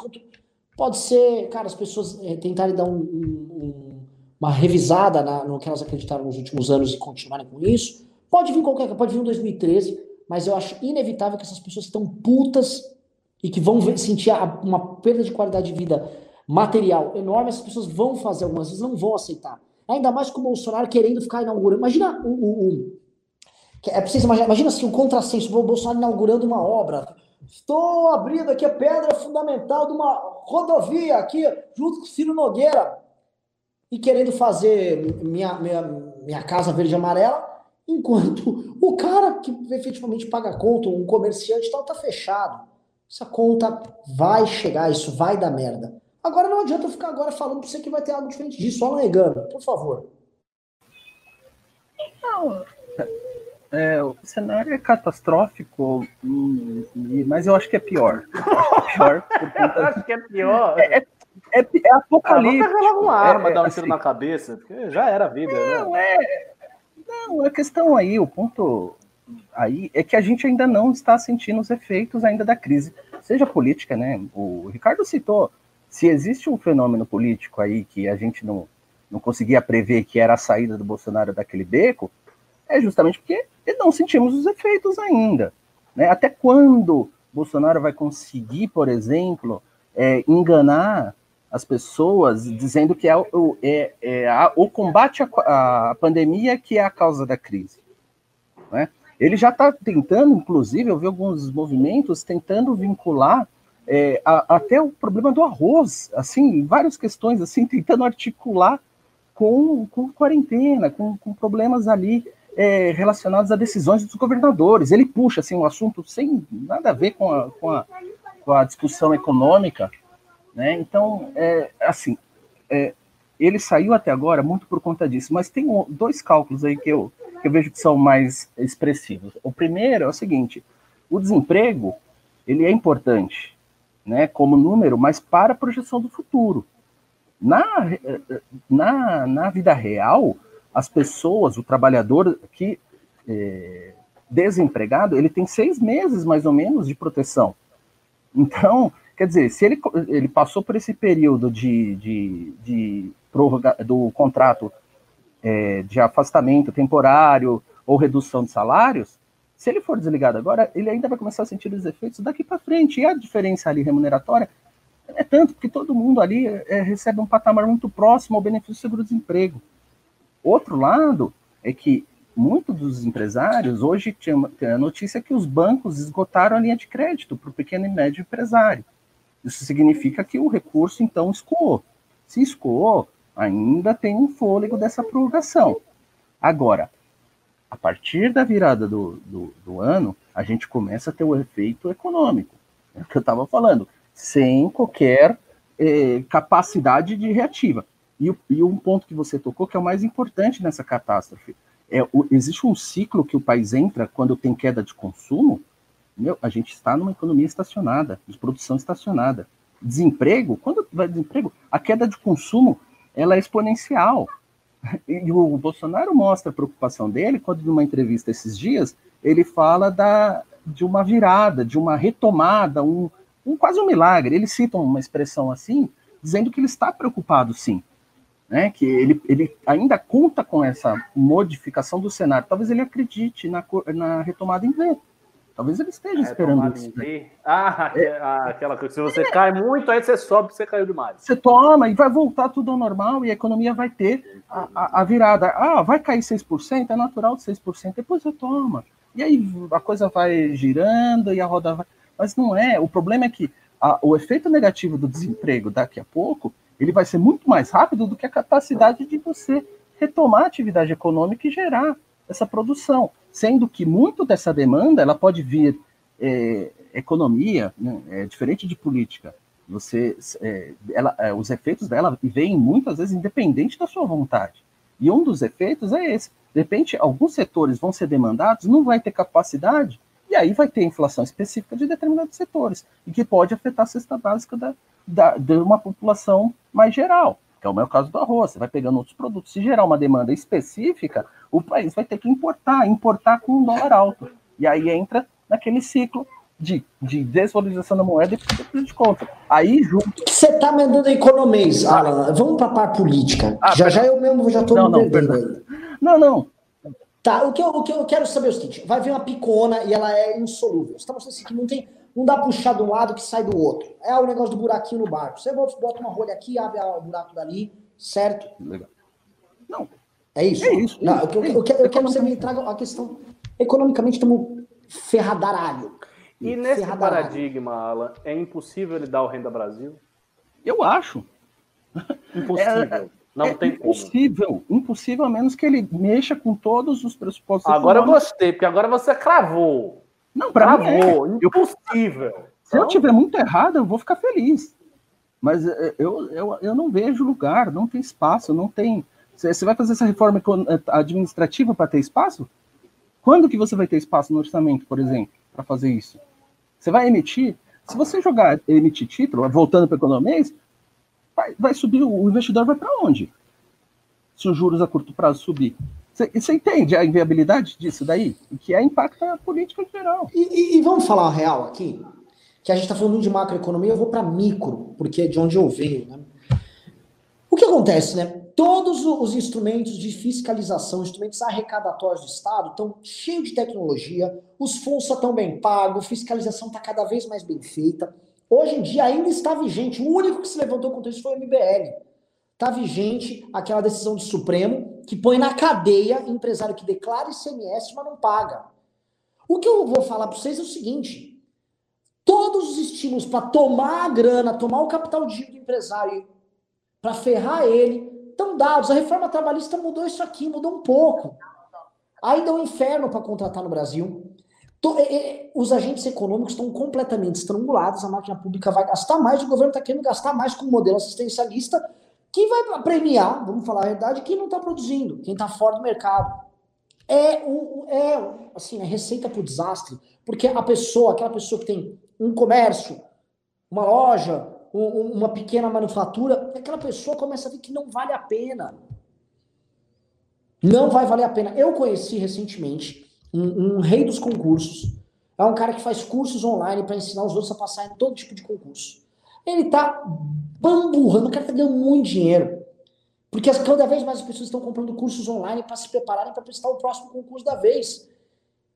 Pode ser, cara, as pessoas é, tentarem dar um, um, uma revisada na, no que elas acreditaram nos últimos anos e continuarem com isso. Pode vir qualquer, pode vir em 2013, mas eu acho inevitável que essas pessoas estão putas e que vão sentir uma perda de qualidade de vida material enorme, essas pessoas vão fazer algumas vezes, não vão aceitar. Ainda mais com o Bolsonaro querendo ficar inaugurando. Imagina o, o, o é vocês imaginar, imagina assim, um contrassenso, o Bolsonaro inaugurando uma obra, Estou abrindo aqui a pedra fundamental de uma rodovia aqui, junto com o Ciro Nogueira, e querendo fazer minha, minha, minha casa verde e amarela, enquanto o cara que efetivamente paga conta, um comerciante tal, tá fechado. Essa conta vai chegar, isso vai dar merda. Agora não adianta eu ficar agora falando pra você que vai ter algo diferente disso, só negando, por favor. Não, é, o cenário é catastrófico, mas eu acho que é pior. Eu acho que é pior. É, é, é, é apocalíptico. Ah, vamos uma arma, é, dar um assim, tiro na cabeça, porque já era a vida. Né? Não, né? é. Não, a questão aí, o ponto aí é que a gente ainda não está sentindo os efeitos ainda da crise, seja política, né? O Ricardo citou, se existe um fenômeno político aí que a gente não, não conseguia prever que era a saída do Bolsonaro daquele beco, é justamente porque não sentimos os efeitos ainda. Né? Até quando Bolsonaro vai conseguir, por exemplo, é, enganar as pessoas dizendo que é, o, é, é a, o combate à, pandemia que é a causa da crise? Né? Ele já está tentando, inclusive, eu vi alguns movimentos tentando vincular é, a, até o problema do arroz, assim, várias questões, assim, tentando articular com, com quarentena, com, com problemas ali é, relacionados a decisões dos governadores. Ele puxa assim, um assunto sem nada a ver com a, com a, com a discussão econômica. Né? Então, é, assim, é, ele saiu até agora muito por conta disso, mas tem dois cálculos aí que eu, eu vejo que são mais expressivos. O primeiro é o seguinte: o desemprego ele é importante, né, como número, mas para a projeção do futuro. Na, na, na vida real, as pessoas, o trabalhador que é, desempregado, ele tem seis meses mais ou menos de proteção. Então, quer dizer, se ele, ele passou por esse período de, de, de prorroga do contrato é, de afastamento temporário ou redução de salários, se ele for desligado agora, ele ainda vai começar a sentir os efeitos daqui para frente. E a diferença ali remuneratória é tanto que todo mundo ali é, recebe um patamar muito próximo ao benefício do seguro-desemprego. Outro lado é que muitos dos empresários, hoje tem a notícia que os bancos esgotaram a linha de crédito para o pequeno e médio empresário. Isso significa que o recurso, então, escoou. Se escoou, ainda tem um fôlego dessa prorrogação. Agora, a partir da virada do, do, do ano, a gente começa a ter o efeito econômico. É o que eu estava falando, sem qualquer eh, capacidade de reativa. E, e, um ponto que você tocou, que é o mais importante nessa catástrofe, é o, existe um ciclo que o país entra quando tem queda de consumo. Meu, a gente está numa economia estacionada, de produção estacionada. Desemprego, quando vai desemprego, a queda de consumo ela é exponencial. E o Bolsonaro mostra a preocupação dele quando, numa entrevista esses dias, ele fala da, de uma virada, de uma retomada, um, um quase um milagre. Ele cita uma expressão assim, dizendo que ele está preocupado, sim né, que ele, ele ainda conta com essa modificação do cenário. Talvez ele acredite na, na retomada em V. Talvez ele esteja é, esperando isso. Né? Ah, é. aquela coisa. Se você é. cai muito, aí você sobe, você caiu demais. Você toma e vai voltar tudo ao normal e a economia vai ter a, a, a virada. Ah, vai cair 6%, é natural de 6%, depois você toma. E aí a coisa vai girando e a roda vai. Mas não é. O problema é que a, o efeito negativo do desemprego daqui a pouco ele vai ser muito mais rápido do que a capacidade de você retomar a atividade econômica e gerar essa produção, sendo que muito dessa demanda ela pode vir é, economia, né, é diferente de política. Você, é, ela, é, os efeitos dela vêm muitas vezes independente da sua vontade. E um dos efeitos é esse. De repente, alguns setores vão ser demandados, não vai ter capacidade, e aí vai ter inflação específica de determinados setores, e que pode afetar a cesta básica da, da, de uma população mais geral que é o meu caso do arroz, você vai pegando outros produtos. Se gerar uma demanda específica, o país vai ter que importar, importar com um dólar alto. E aí entra naquele ciclo de, de desvalorização da moeda e preço de conta. Aí junto. Você está mandando economês, Alan. Vamos para a parte política. Ah, já já eu mesmo já estou me perdendo. Não, não. Tá, o que, eu, o que eu quero saber é o seguinte: vai vir uma picona e ela é insolúvel. Estamos assim que não tem não dá puxar de um lado que sai do outro. É o negócio do buraquinho no barco. Você bota uma rolha aqui, abre o buraco dali, certo? Legal. Não. É isso? É isso. Não, é eu, eu, eu, quero, eu quero que você me traga a questão. Economicamente, estamos ferradaralho. E nesse ferradaralho. paradigma, Alan, é impossível ele dar o Renda Brasil? Eu acho. Impossível. É, não é tem impossível, como. Impossível, a menos que ele mexa com todos os pressupostos. Agora eu gostei, porque agora você cravou. Não, para mim é. impossível. Se eu tiver muito errado, eu vou ficar feliz. Mas é, eu, eu, eu não vejo lugar, não tem espaço, não tem. Você vai fazer essa reforma é, administrativa para ter espaço? Quando que você vai ter espaço no orçamento, por exemplo, para fazer isso? Você vai emitir? Se você jogar emitir título, voltando para o economês, vai, vai subir, o investidor vai para onde? Se os juros a curto prazo subir. Você entende a inviabilidade disso daí? Que é impacta a política em geral. E, e, e vamos falar real aqui? Que a gente está falando de macroeconomia, eu vou para micro, porque é de onde eu venho. Né? O que acontece, né? Todos os instrumentos de fiscalização, instrumentos arrecadatórios do Estado estão cheios de tecnologia, os fundos estão bem pagos, fiscalização está cada vez mais bem feita. Hoje em dia ainda está vigente. O único que se levantou contra isso foi o MBL. Está vigente aquela decisão do Supremo que põe na cadeia empresário que declara ICMS, mas não paga. O que eu vou falar para vocês é o seguinte: todos os estímulos para tomar a grana, tomar o capital de do empresário, para ferrar ele, estão dados. A reforma trabalhista mudou isso aqui, mudou um pouco. Ainda é um inferno para contratar no Brasil. Os agentes econômicos estão completamente estrangulados, a máquina pública vai gastar mais, o governo está querendo gastar mais com o modelo assistencialista que vai premiar, vamos falar a verdade, quem não está produzindo, quem está fora do mercado. É, um, é assim, é receita para o desastre, porque a pessoa, aquela pessoa que tem um comércio, uma loja, um, uma pequena manufatura, aquela pessoa começa a ver que não vale a pena. Não vai valer a pena. Eu conheci recentemente um, um rei dos concursos. É um cara que faz cursos online para ensinar os outros a passar em todo tipo de concurso. Ele está bamburrando, o cara tá ganhando muito dinheiro. Porque cada vez mais as pessoas estão comprando cursos online para se prepararem para prestar o próximo concurso da vez.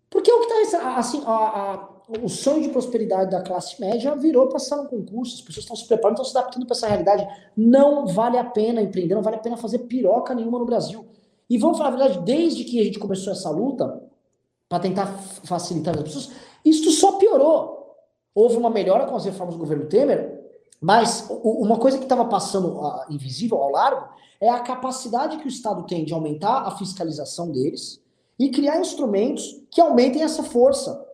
Porque o que está assim, a, a, o sonho de prosperidade da classe média virou passar no concurso, as pessoas estão se preparando, estão se adaptando para essa realidade. Não vale a pena empreender, não vale a pena fazer piroca nenhuma no Brasil. E vamos falar a verdade, desde que a gente começou essa luta para tentar facilitar as pessoas, isso só piorou. Houve uma melhora com as reformas do governo Temer, mas uma coisa que estava passando uh, invisível ao largo é a capacidade que o Estado tem de aumentar a fiscalização deles e criar instrumentos que aumentem essa força.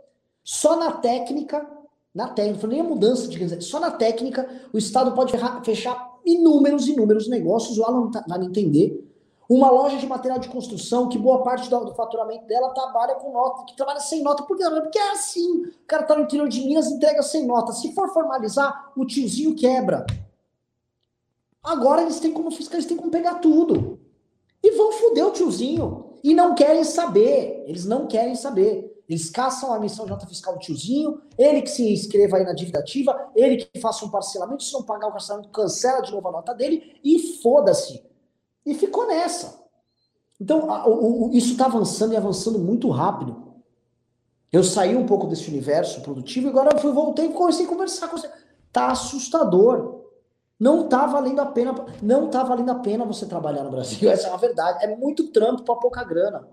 Só na técnica, na técnica, nem a mudança de só na técnica o Estado pode fechar inúmeros, inúmeros negócios, o Alan tá, vai entender, uma loja de material de construção, que boa parte do, faturamento dela trabalha com nota, que trabalha sem nota. Por quê? Porque é assim. O cara tá no interior de Minas entrega sem nota. Se for formalizar, o tiozinho quebra. Agora eles têm como fiscal, eles têm como pegar tudo. E vão foder o tiozinho. E não querem saber. Eles não querem saber. Eles caçam a missão de nota fiscal do tiozinho, ele que se inscreva aí na dívida ativa, ele que faça um parcelamento, se não pagar o parcelamento, cancela de novo a nota dele e foda-se. E ficou nessa. Então, isso está avançando e avançando muito rápido. Eu saí um pouco desse universo produtivo e agora eu voltei e comecei a conversar com você. Tá assustador. Não tá valendo a pena, não tá valendo a pena você trabalhar no Brasil. Essa é a verdade. É muito trampo para pouca grana.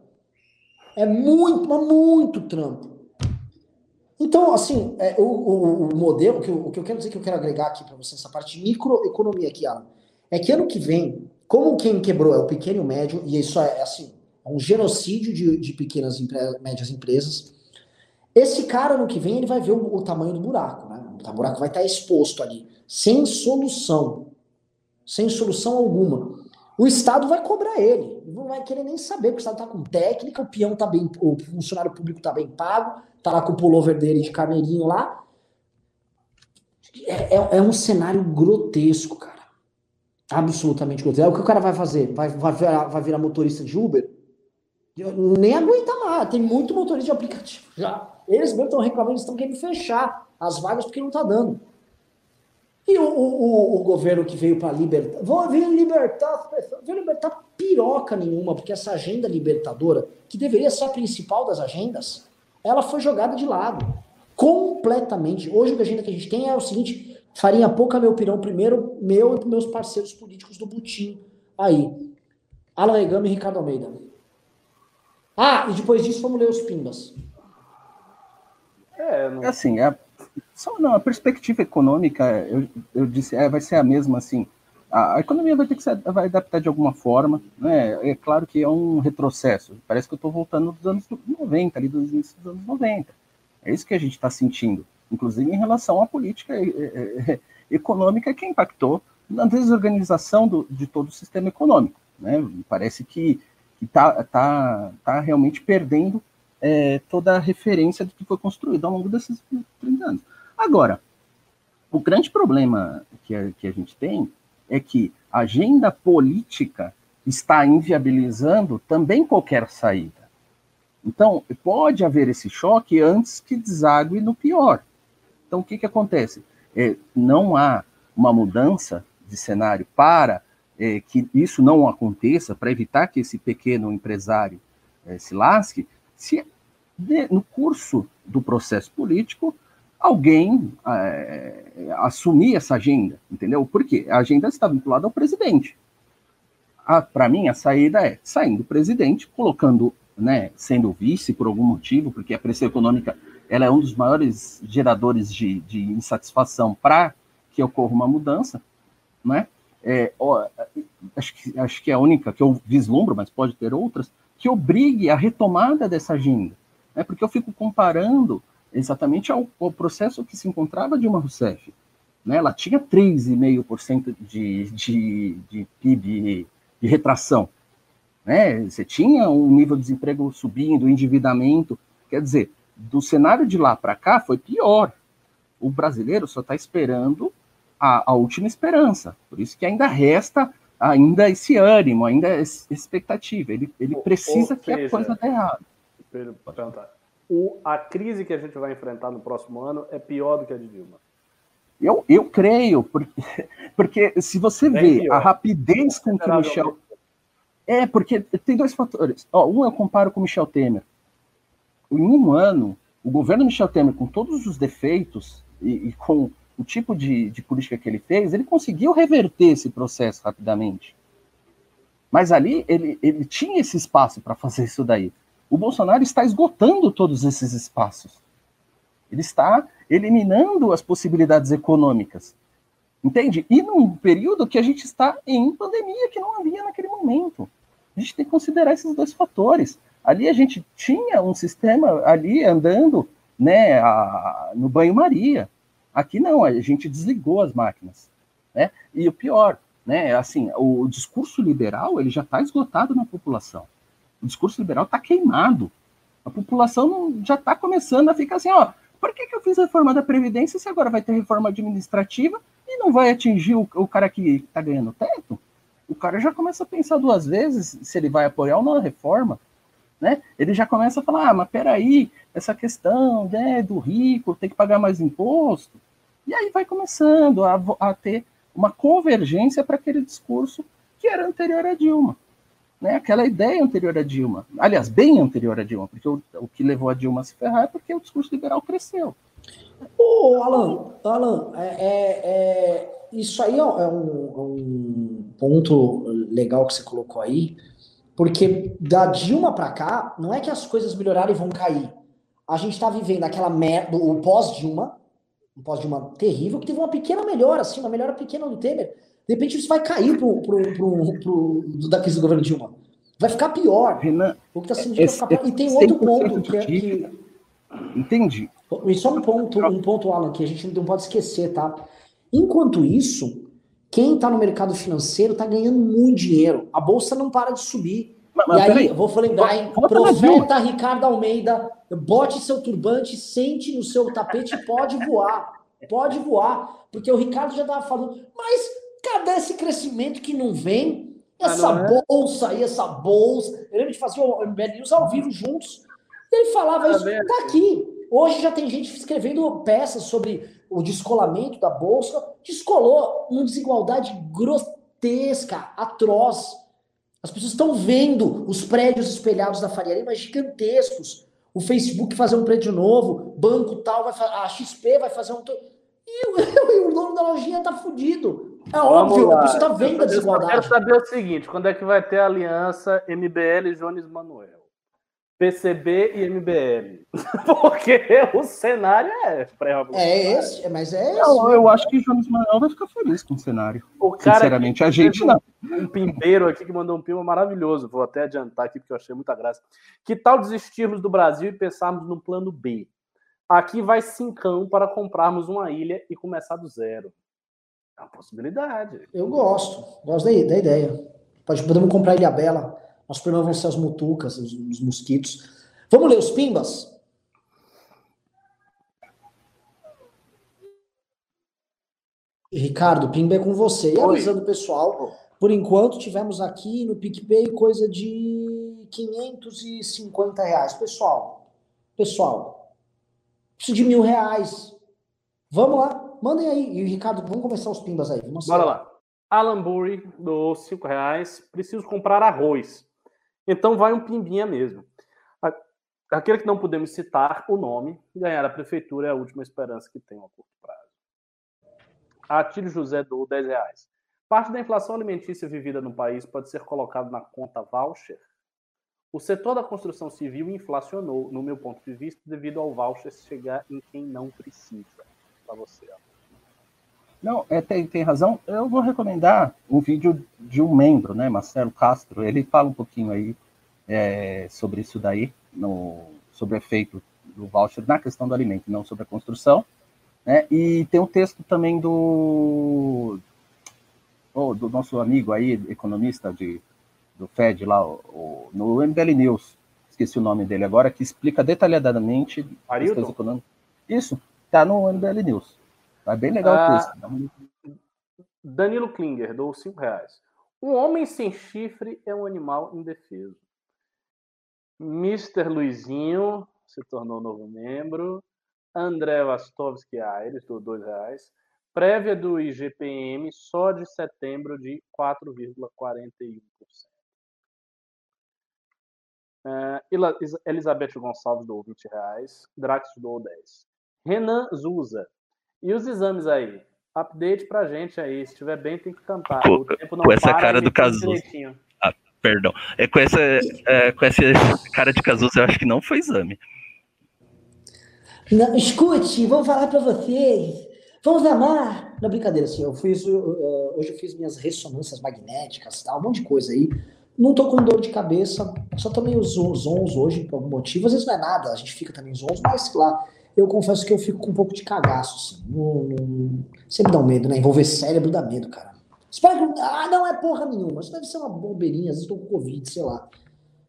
É muito, mas muito trampo. Então, assim, é, o, o, o, modelo, que eu, o que eu quero dizer que eu quero agregar aqui para você, essa parte de microeconomia aqui, Alan, é que ano que vem, como quem quebrou é o pequeno e o médio, e isso é, é assim, é um genocídio de, de pequenas e médias empresas, esse cara ano que vem ele vai ver o, o tamanho do buraco, né? O buraco vai estar exposto ali, sem solução, sem solução alguma. O Estado vai cobrar ele, não vai querer nem saber, porque o Estado está com técnica, o peão tá bem, o funcionário público está bem pago, tá lá com o pullover dele de carneirinho lá. É, é, é, um cenário grotesco, cara. Absolutamente grotesco. É o que o cara vai fazer? Vai, vai, virar, vai virar motorista de Uber? Nem aguenta mais. Tem muito motorista de aplicativo já. Eles mesmo estão reclamando, estão querendo fechar as vagas porque não está dando. E o, o, o, governo que veio para libertar, vir libertar veio libertar piroca nenhuma, porque essa agenda libertadora, que deveria ser a principal das agendas, ela foi jogada de lado. Completamente. Hoje a agenda que a gente tem é o seguinte: farinha pouca, meu pirão primeiro, meu e meus parceiros políticos do Butim. Aí. Alan Egami e Ricardo Almeida. Ah, e depois disso vamos ler os pimbas. É, não... É assim, a, só não, a perspectiva econômica, eu, eu disse, é, vai ser a mesma, assim, a, a, economia vai ter que se vai adaptar de alguma forma, né? É claro que é um retrocesso. Parece que eu estou voltando dos anos 90, ali dos inícios dos anos 90. É isso que a gente está sentindo, inclusive em relação à política é, é, é, econômica que impactou na desorganização do, de todo o sistema econômico. Né? Parece que está tá, tá realmente perdendo é, toda a referência do que foi construído ao longo desses 30 anos. Agora, o grande problema que a, que a gente tem é que a agenda política está inviabilizando também qualquer saída. Então, pode haver esse choque antes que desague no pior. Então, o que, que acontece? É, não há uma mudança de cenário para é, que isso não aconteça, para evitar que esse pequeno empresário é, se lasque, se no curso do processo político alguém é, assumir essa agenda, entendeu? Porque a agenda está vinculada ao presidente. Para mim, a saída é saindo o presidente, colocando, né, sendo vice por algum motivo, porque a pressão econômica ela é um dos maiores geradores de, de insatisfação para que ocorra uma mudança, né? É, ó, acho, que, acho que é a única que eu vislumbro, mas pode ter outras, que obrigue a retomada dessa agenda. Né? Porque eu fico comparando exatamente ao, ao processo que se encontrava Dilma Rousseff. Né? Ela tinha 3,5% de, de, de PIB de retração. Né? Você tinha um nível de desemprego subindo, endividamento. Quer dizer, do cenário de lá para cá foi pior. O brasileiro só está esperando a, a, última esperança. Por isso que ainda resta ainda esse ânimo, ainda essa expectativa. Ele, ele precisa que a coisa dê errado. O, a crise que a gente vai enfrentar no próximo ano é pior do que a de Dilma. Eu, eu creio, porque, porque se você vê a rapidez com que o Michel. É, porque tem dois fatores. Ó, um eu comparo com o Michel Temer. Em um ano, o governo Michel Temer, com todos os defeitos e, e com o tipo de, de política que ele fez, ele conseguiu reverter esse processo rapidamente. Mas ali ele, ele tinha esse espaço para fazer isso daí. O Bolsonaro está esgotando todos esses espaços. Ele está eliminando as possibilidades econômicas. Entende? E num período que a gente está em pandemia, que não havia naquele momento. A gente tem que considerar esses dois fatores. Ali a gente tinha um sistema ali andando né, a, no banho-maria. Aqui não, a gente desligou as máquinas. Né? E o pior, né, assim, o discurso liberal ele já está esgotado na população o discurso liberal está queimado. A população já está começando a ficar assim, ó, por que, que eu fiz a reforma da Previdência se agora vai ter reforma administrativa e não vai atingir o, o cara que está ganhando teto? O cara já começa a pensar duas vezes se ele vai apoiar ou não a reforma. Né? Ele já começa a falar, ah, mas peraí, essa questão né, do rico tem que pagar mais imposto. E aí vai começando a, a ter uma convergência para aquele discurso que era anterior a Dilma. né, aquela ideia anterior a Dilma. Aliás, bem anterior a Dilma, porque o, o que levou a Dilma a se ferrar é porque o discurso liberal cresceu. Ô, Alan, Alan é, é, é, isso aí é um, um, ponto legal que você colocou aí, porque da Dilma para cá, não é que as coisas melhoraram e vão cair. A gente está vivendo aquela merda, o pós-Dilma, um pós-Dilma terrível, que teve uma pequena melhora, assim, uma melhora pequena do Temer. De repente isso vai cair pro, pro, pro, pro, da crise do governo Dilma. Vai ficar pior. Renan, o que está sendo vai ficar pior. E tem outro ponto que, é, que... Entendi. E só um ponto, um ponto, Alan, que a gente não pode esquecer, tá? Enquanto isso, quem está no mercado financeiro está ganhando muito dinheiro. A bolsa não para de subir. Mas, mas, e aí, eu vou lembrar, hein? Profeta Ricardo Almeida, bote seu turbante, sente no seu tapete e pode voar. Pode voar. Porque o Ricardo já estava falando, mas cadê esse crescimento que não vem? Essa ah, não é? bolsa aí, essa bolsa. Eu lembro de fazer o MBL News ao vivo juntos. Ele falava ah, isso, tá aqui. Hoje já tem gente escrevendo peças sobre o descolamento da bolsa. Descolou uma desigualdade grotesca, atroz. As pessoas estão vendo os prédios espelhados da Faria Lima gigantescos. O Facebook fazer um prédio novo, banco tal, vai a XP vai fazer um. E o, o dono da lojinha tá fudido. É Vamos óbvio, lá. a pessoa tá vendo a desigualdade. Eu quero saber o seguinte: quando é que vai ter a aliança MBL e Jones Manuel? PCB e MBL. Porque o cenário é pré-revolucionário. É esse, mas é esse. Eu, eu acho que Jones Manuel vai ficar feliz com o cenário. O cara Sinceramente, a gente não. Um pimbeiro aqui que mandou um pima maravilhoso. Vou até adiantar aqui porque eu achei muita graça. Que tal desistirmos do Brasil e pensarmos no plano B? Aqui vai cincão para comprarmos uma ilha e começar do zero. É uma possibilidade. Eu gosto. Gosto da, da ideia. Podemos comprar Ilha Bela os problemas vão ser as mutucas, os, os mosquitos. Vamos ler os pimbas? Ricardo, Pimba é com você. E avisando o pessoal, por enquanto tivemos aqui no PicPay coisa de 550 reais. Pessoal, pessoal, preciso de mil reais. Vamos lá, mandem aí. E Ricardo, vamos começar os pimbas aí. Vamos Bora lá. Alan Burry do 5 reais. Preciso comprar arroz. Então vai um pimbinha mesmo. Aquele que não podemos citar o nome, ganhar a prefeitura é a última esperança que tem a curto prazo. Atílio José do 10 reais. Parte da inflação alimentícia vivida no país pode ser colocado na conta voucher. O setor da construção civil inflacionou, no meu ponto de vista, devido ao voucher chegar em quem não precisa. Para você. Não, é, tem, tem razão. Eu vou recomendar um vídeo de um membro, né, Marcelo Castro. Ele fala um pouquinho aí é, sobre isso daí, no, sobre o efeito do voucher na questão do alimento, não sobre a construção. Né? E tem um texto também do, oh, do nosso amigo aí, economista de, do FED lá, o, no MBL News, esqueci o nome dele agora, que explica detalhadamente questões econômicas. Isso, tá no MBL News. É bem legal ah, o texto. Danilo Klinger, dou 5 reais. Um homem sem chifre é um animal indefeso. Mr. Luizinho se tornou novo membro. André Vastovski Aires, do 2 reais. Prévia do IGPM só de setembro de 4,41%. Uh, Elizabeth Gonçalves do 20 reais. Drax do 10. Renan Zuza, e os exames aí? Update pra gente aí. Se estiver bem, tem que tampar. Com, com essa cara do Cazuza. Ah, perdão. É com essa, é, com essa cara de Cazuza, eu acho que não foi exame. Não, escute, vamos falar para vocês. Vamos amar. Não, brincadeira, assim, eu fiz, uh, hoje eu fiz minhas ressonâncias magnéticas, tal, um monte de coisa aí. Não tô com dor de cabeça, só tomei os zons hoje por algum motivo. Às vezes não é nada, a gente fica também zons, mas lá eu confesso que eu fico com um pouco de cagaço, assim. Não, não... Sempre dá um medo, né? Envolver cérebro dá medo, cara. Espero que. Ah, não é porra nenhuma. Isso deve ser uma bobeirinha, às vezes tô com Covid, sei lá.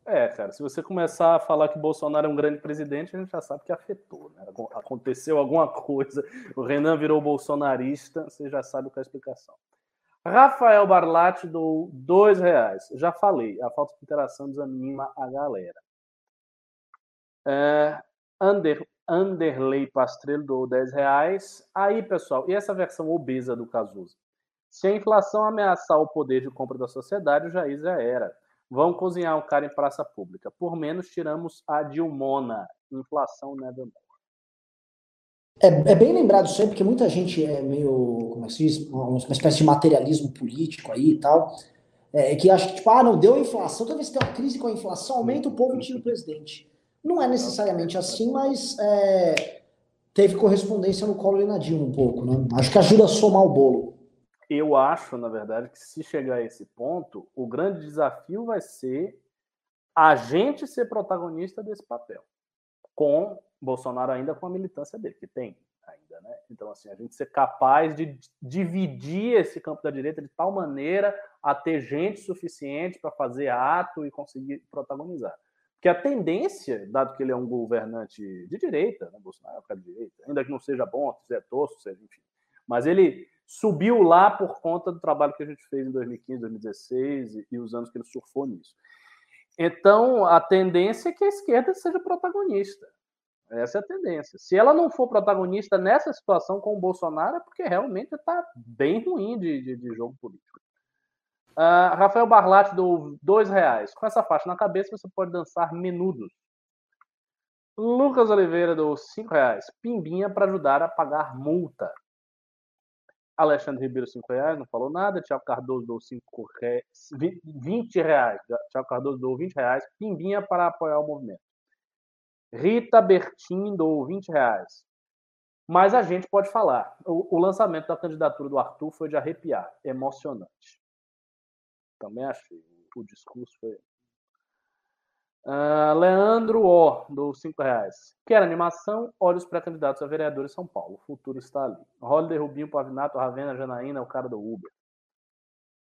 É, cara, se você começar a falar que Bolsonaro é um grande presidente, a gente já sabe que afetou, né? Aconteceu alguma coisa, o Renan virou bolsonarista, você já sabe qual é a explicação. Rafael Barlatti do dois reais. Já falei, a falta de interação desanima a galera. É, Ander, Anderley Pastrello doou 10 reais. Aí, pessoal, e essa versão obesa do Cazuza? Se a inflação ameaçar o poder de compra da sociedade, o Jair já era. Vão cozinhar um cara em praça pública. Por menos tiramos a Dilmona. Inflação nevermore. É, é bem lembrado aí, porque muita gente é meio, como é que se diz, uma espécie de materialismo político aí e tal, é, que acha que, tipo, ah, não, deu inflação, toda vez que tem uma crise com a inflação, aumenta o povo e tira o presidente. Não é necessariamente assim, mas é, teve correspondência no colo na Dilma um pouco, né? Acho que ajuda a somar o bolo. Eu acho, na verdade, que se chegar a esse ponto, o grande desafio vai ser a gente ser protagonista desse papel, com Bolsonaro ainda com a militância dele, que tem ainda, né? Então, assim, a gente ser capaz de dividir esse campo da direita de tal maneira a ter gente suficiente para fazer ato e conseguir protagonizar. Porque a tendência, dado que ele é um governante de direita, né? Bolsonaro é de direita, ainda que não seja bom, seja tosco, seja, enfim, mas ele subiu lá por conta do trabalho que a gente fez em 2015, 2016 e, e os anos que ele surfou nisso. Então, a tendência é que a esquerda seja protagonista. Essa é a tendência. Se ela não for protagonista nessa situação com o Bolsonaro, é porque realmente está bem ruim de, de, de, jogo político. Uh, Rafael Barlatti deu dois reais. Com essa faixa na cabeça, você pode dançar menudos. Lucas Oliveira deu cinco reais. Pimbinha para ajudar a pagar multa. Alexandre Ribeiro, cinco reais, não falou nada. Tiago Cardoso deu cinco reais, 20 reais. Tiago Cardoso deu 20 reais. Pimbinha para apoiar o movimento. Rita Bertin do 20 reais. Mas a gente pode falar. O, o, lançamento da candidatura do Arthur foi de arrepiar, emocionante. Também achei. O discurso foi. Uh, Leandro O, do 5 reais. Quer animação? Olha os pré-candidatos a vereador em São Paulo. O futuro está ali. Holiday Rubinho, Pavinato, Ravena, Janaína, o cara do Uber.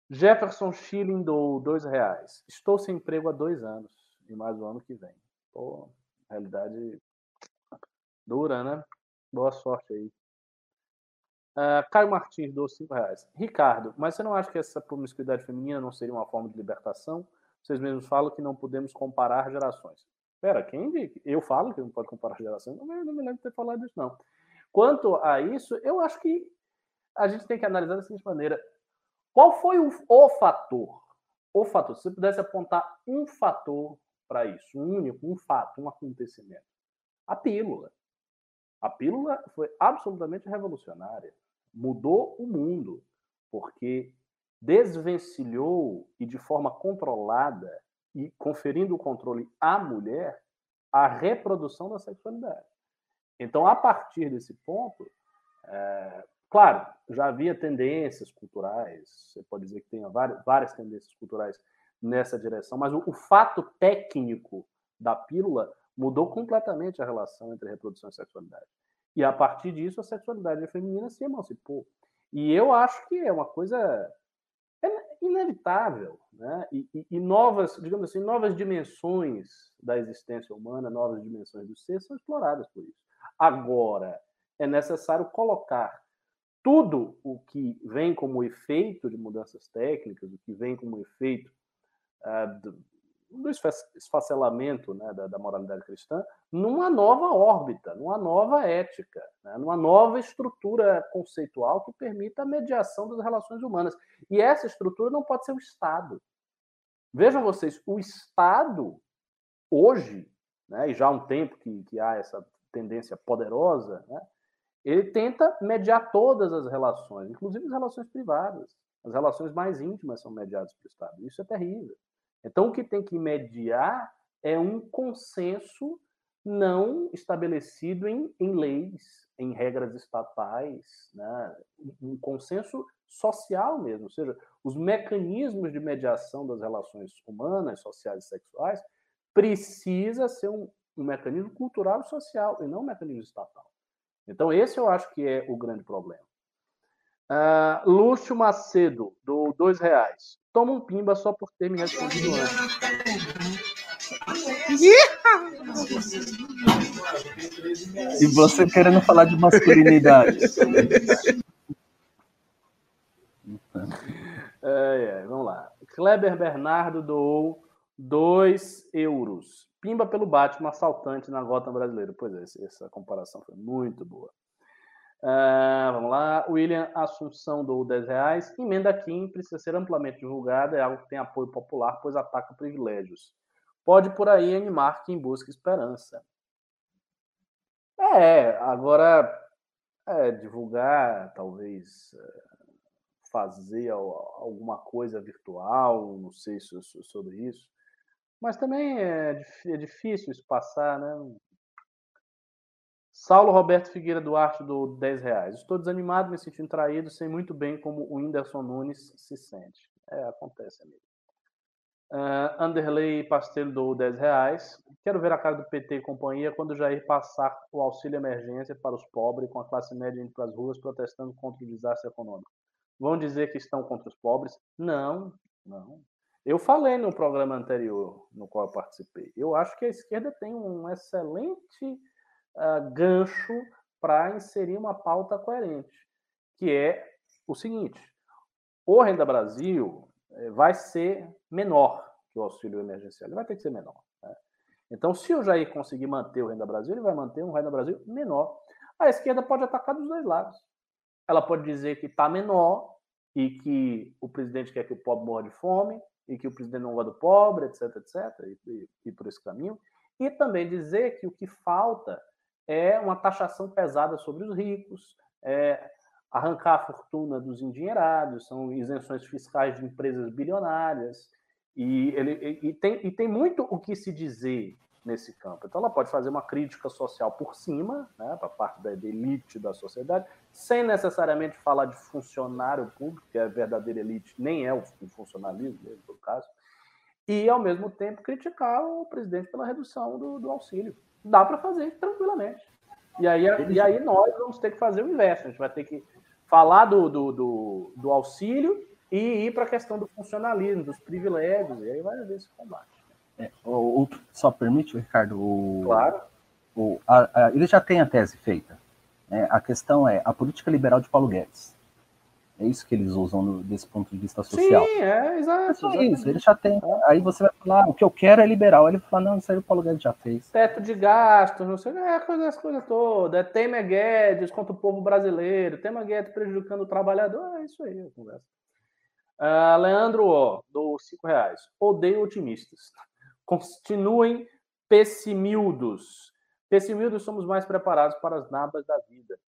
Jefferson Schilling do 2 reais. Estou sem emprego há dois anos. E mais o ano que vem. Pô, realidade dura, né? Boa sorte aí. Uh, Caio Martins, dou 5 reais. Ricardo, mas você não acha que essa promiscuidade feminina não seria uma forma de libertação? Vocês mesmos falam que não podemos comparar gerações. Pera, quem diz? Eu falo que não pode comparar gerações? Não, não me lembro de ter falado isso, não. Quanto a isso, eu acho que a gente tem que analisar da seguinte maneira. Qual foi o, o fator? O fator, se você pudesse apontar um fator para isso, um único, um fato, um acontecimento. A pílula. A pílula foi absolutamente revolucionária. Mudou o mundo, porque desvencilhou e de forma controlada e conferindo o controle à mulher a reprodução da sexualidade. Então, a partir desse ponto, é, claro, já havia tendências culturais, você pode dizer que tem várias, várias tendências culturais nessa direção, mas o, o fato técnico da pílula mudou completamente a relação entre reprodução e sexualidade. E a partir disso, a sexualidade feminina se emancipou. E eu acho que é uma coisa inevitável, né? E, e, e, novas, digamos assim, novas dimensões da existência humana, novas dimensões do ser são exploradas por isso. Agora, é necessário colocar tudo o que vem como efeito de mudanças técnicas, o que vem como efeito é, do, do esfacelamento né, da, da, moralidade cristã numa nova órbita, numa nova ética, né, numa nova estrutura conceitual que permita a mediação das relações humanas. E essa estrutura não pode ser o Estado. Vejam vocês, o Estado, hoje, né, e já há um tempo que, que há essa tendência poderosa, né, ele tenta mediar todas as relações, inclusive as relações privadas. As relações mais íntimas são mediadas pelo Estado. Isso é terrível. Então, o que tem que mediar é um consenso não estabelecido em, em leis, em regras estatais, né? um consenso social mesmo, ou seja, os mecanismos de mediação das relações humanas, sociais e sexuais precisa ser um, um mecanismo cultural e social e não um mecanismo estatal. Então esse eu acho que é o grande problema. Uh, Lúcio Macedo, do dois reais toma um pimba só por ter me respondido antes. E você querendo falar de masculinidade. é, é, vamos lá. Kleber Bernardo doou 2 euros. Pimba pelo Batman assaltante na Gotham brasileira. Pois é, essa comparação foi muito boa. Uh, vamos lá. William Assunção do 10 reais. Emenda Kim precisa ser amplamente divulgada, é algo que tem apoio popular, pois ataca privilégios. Pode por aí animar quem busca esperança. É, agora é, divulgar, talvez é, fazer alguma coisa virtual, não sei sobre isso. Mas também é, é difícil isso passar, né? Saulo Roberto Figueira Duarte do 10 reais. Estou desanimado, me sentindo traído, sei muito bem como o Whindersson Nunes se sente. É, acontece, amigo. Uh, Anderley Pastel do 10 reais. Quero ver a cara do PT e companhia quando Jair passar o auxílio emergência para os pobres com a classe média indo para as ruas protestando contra o desastre econômico. Vão dizer que estão contra os pobres? Não, não. Eu falei no programa anterior no qual eu participei. Eu acho que a esquerda tem um excelente uh, gancho para inserir uma pauta coerente, que é o seguinte: o Renda Brasil eh, vai ser menor que o auxílio emergencial, ele vai ter que ser menor. Né? Então, se o Jair conseguir manter o Renda Brasil, ele vai manter um Renda Brasil menor. A esquerda pode atacar dos dois lados. Ela pode dizer que está menor e que o presidente quer que o pobre morra de fome e que o presidente não gosta do pobre, etc, etc, e, e, e por esse caminho. E também dizer que o que falta é uma taxação pesada sobre os ricos, é arrancar a fortuna dos endinheirados, são isenções fiscais de empresas bilionárias, e, ele, e, tem, e tem muito o que se dizer nesse campo. Então, ela pode fazer uma crítica social por cima, né, para parte da elite da sociedade, sem necessariamente falar de funcionário público, que é a verdadeira elite, nem é o funcionalismo, no caso, e, ao mesmo tempo, criticar o presidente pela redução do, do auxílio dá para fazer tranquilamente. E aí, e aí nós vamos ter que fazer o inverso. A gente vai ter que falar do, do, do, do auxílio e ir para a questão do funcionalismo, dos privilégios, e aí vai haver esse combate. É, o, o, só permite, Ricardo? O, claro. O, a, a, ele já tem a tese feita. Né? A questão é a política liberal de Paulo Guedes. É isso que eles usam no, desse ponto de vista social. Sim, é, exato. É isso, ele já tem. Aí você vai falar, ah, o que eu quero é liberal. Aí ele fala, não, isso aí o Paulo Guedes já fez. Teto de gastos, não sei, é coisa, as coisas todas. É Temer Guedes contra o povo brasileiro, Temer Guedes prejudicando o trabalhador, é isso aí a conversa. Uh, Leandro, ó, do cinco reais. Odeio otimistas. Continuem pessimildos. Pessimildos somos mais preparados para as nabas da vida.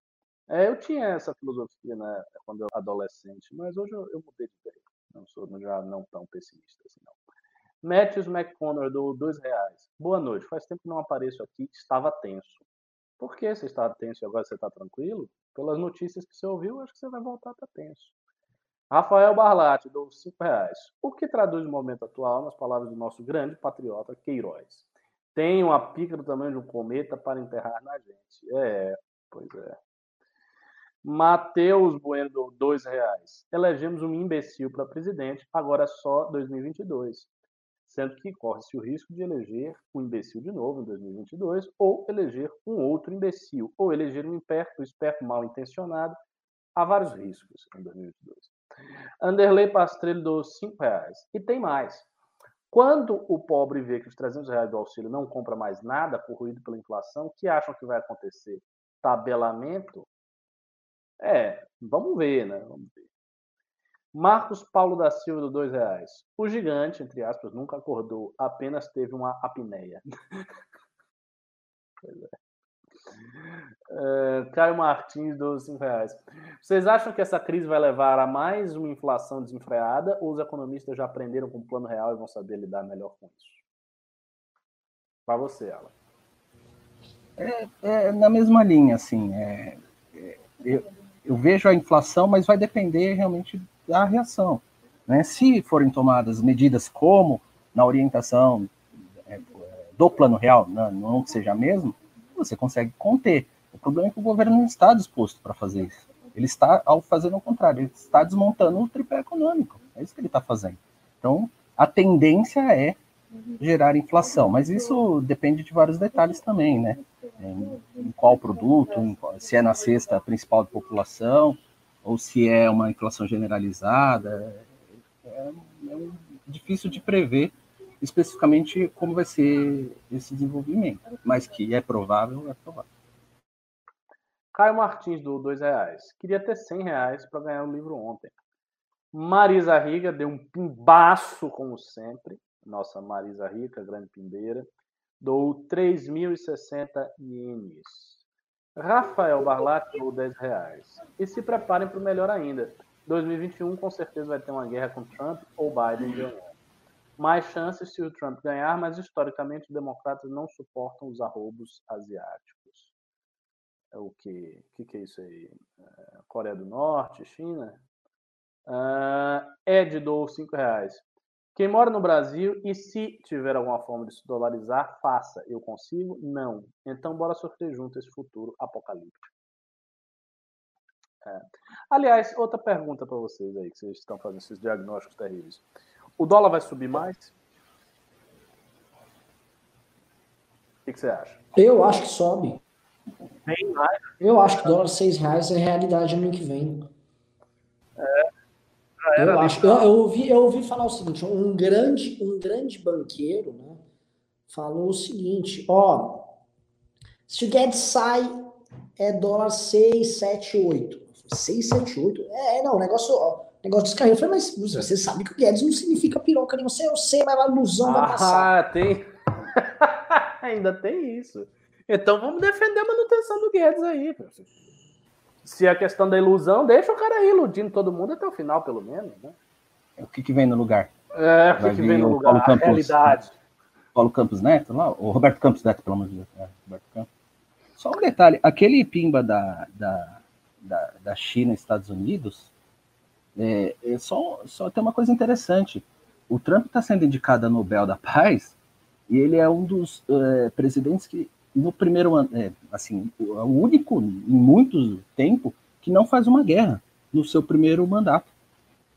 É, eu tinha essa filosofia né, quando eu era adolescente, mas hoje eu, eu mudei de ideia. Não sou já não tão pessimista assim, não. Matthews McConnor, do dois reais. Boa noite. Faz tempo que não apareço aqui. Estava tenso. Por que você estava tenso e agora você está tranquilo? Pelas notícias que você ouviu, acho que você vai voltar a estar tenso. Rafael Barlatti, do cinco reais. O que traduz o momento atual nas palavras do nosso grande patriota Queiroz? Tem uma pica do tamanho de um cometa para enterrar na gente. É, pois é. Matheus Bueno, dois reais. Elegemos um imbecil para presidente, agora só 2022. Sendo que corre-se o risco de eleger um imbecil de novo em 2022, ou eleger um outro imbecil, ou eleger um esperto, esperto mal intencionado. Há vários riscos em 2022. Anderley Pastrello dos cinco reais. E tem mais. Quando o pobre vê que os 300 reais do auxílio não compra mais nada, corroído pela inflação, o que acham que vai acontecer? Tabelamento é, vamos ver, né? Vamos ver. Marcos Paulo da Silva, do dois reais. O gigante, entre aspas, nunca acordou, apenas teve uma apneia. pois é. Uh, Caio Martins, dos 5 reais. Vocês acham que essa crise vai levar a mais uma inflação desenfreada ou os economistas já aprenderam com o plano real e vão saber lidar melhor com isso? Para você, Alan. É, é, na mesma linha, assim. É, é, eu, eu vejo a inflação, mas vai depender realmente da reação. Né? Se forem tomadas medidas como na orientação é, do plano real, né, não que seja mesmo, você consegue conter. O problema é que o governo não está disposto para fazer isso. Ele está, ao fazer o contrário, ele está desmontando o tripé econômico. É isso que ele está fazendo. Então, a tendência é gerar inflação, mas isso depende de vários detalhes também, né? Em, em qual produto, em se é na cesta principal da população, ou se é uma inflação generalizada. É, é difícil de prever especificamente como vai ser esse desenvolvimento, mas que é provável, é provável. Caio Martins do dois reais. Queria ter 100 reais para ganhar o livro ontem. Marisa Riga deu um pimbaço, como sempre. Nossa Marisa Rica, grande pimbeira. Dou 3.060 ienes. Rafael Barlat dou 10 reais. E se preparem para o melhor ainda. 2021 com certeza vai ter uma guerra com Trump ou Biden ganhando. Mais chances se o Trump ganhar, mas historicamente os democratas não suportam os arrobos asiáticos. É o que? O que, que é isso aí? É, Coreia do Norte, China? Uh, Ed dou 5 reais. Quem mora no Brasil e se tiver alguma forma de se dolarizar, faça. Eu consigo? Não. Então bora sofrer junto esse futuro apocalíptico. É. Aliás, outra pergunta para vocês aí, que vocês estão fazendo esses diagnósticos terríveis. O dólar vai subir mais? O que, que você acha? Eu acho que sobe. Bem mais. Eu acho que dólar 6 reais é realidade ano que vem. É. Eu, acho, eu, eu, ouvi, eu ouvi falar o seguinte, um grande, um grande banqueiro né, falou o seguinte, ó, se o Guedes sai, é dólar 6, 7, 8. 6, 7, 8? É, não, o negócio, ó, negócio descarregou. Eu falei, mas você sabe que o Guedes não significa piroca você, eu sei, mas a ilusão ah, vai passar. Ah, tem... Ainda tem isso. Então vamos defender a manutenção do Guedes aí, professor se a questão da ilusão, deixa o cara aí iludindo todo mundo até o final, pelo menos. Né? O que, que vem no lugar? É, o que, que vem no lugar? Paulo Campos, a realidade. Paulo Campos Neto, lá, o Roberto Campos Neto, pelo amor de Deus. É, Roberto Campos. Só um detalhe, aquele pimba da, da, da, da China Estados Unidos, é, é, só, só tem uma coisa interessante. O Trump está sendo indicado a Nobel da Paz e ele é um dos é, presidentes que no primeiro ano, é, assim, o único em muito tempo que não faz uma guerra no seu primeiro mandato.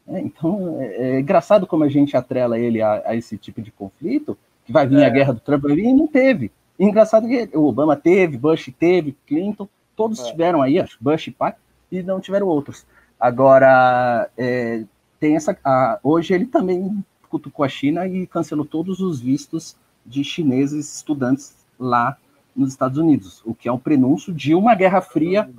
É, então, é, é, engraçado como a gente atrela ele a, a, esse tipo de conflito, que vai vir a é. guerra do Trump, vai vir, e não teve. E engraçado que o Obama teve, Bush teve, Clinton, todos é. tiveram aí, acho, Bush e pai, e não tiveram outros. Agora, é, tem essa. A, hoje ele também cutucou a China e cancelou todos os vistos de chineses estudantes lá nos Estados Unidos, o que é um prenúncio de uma guerra fria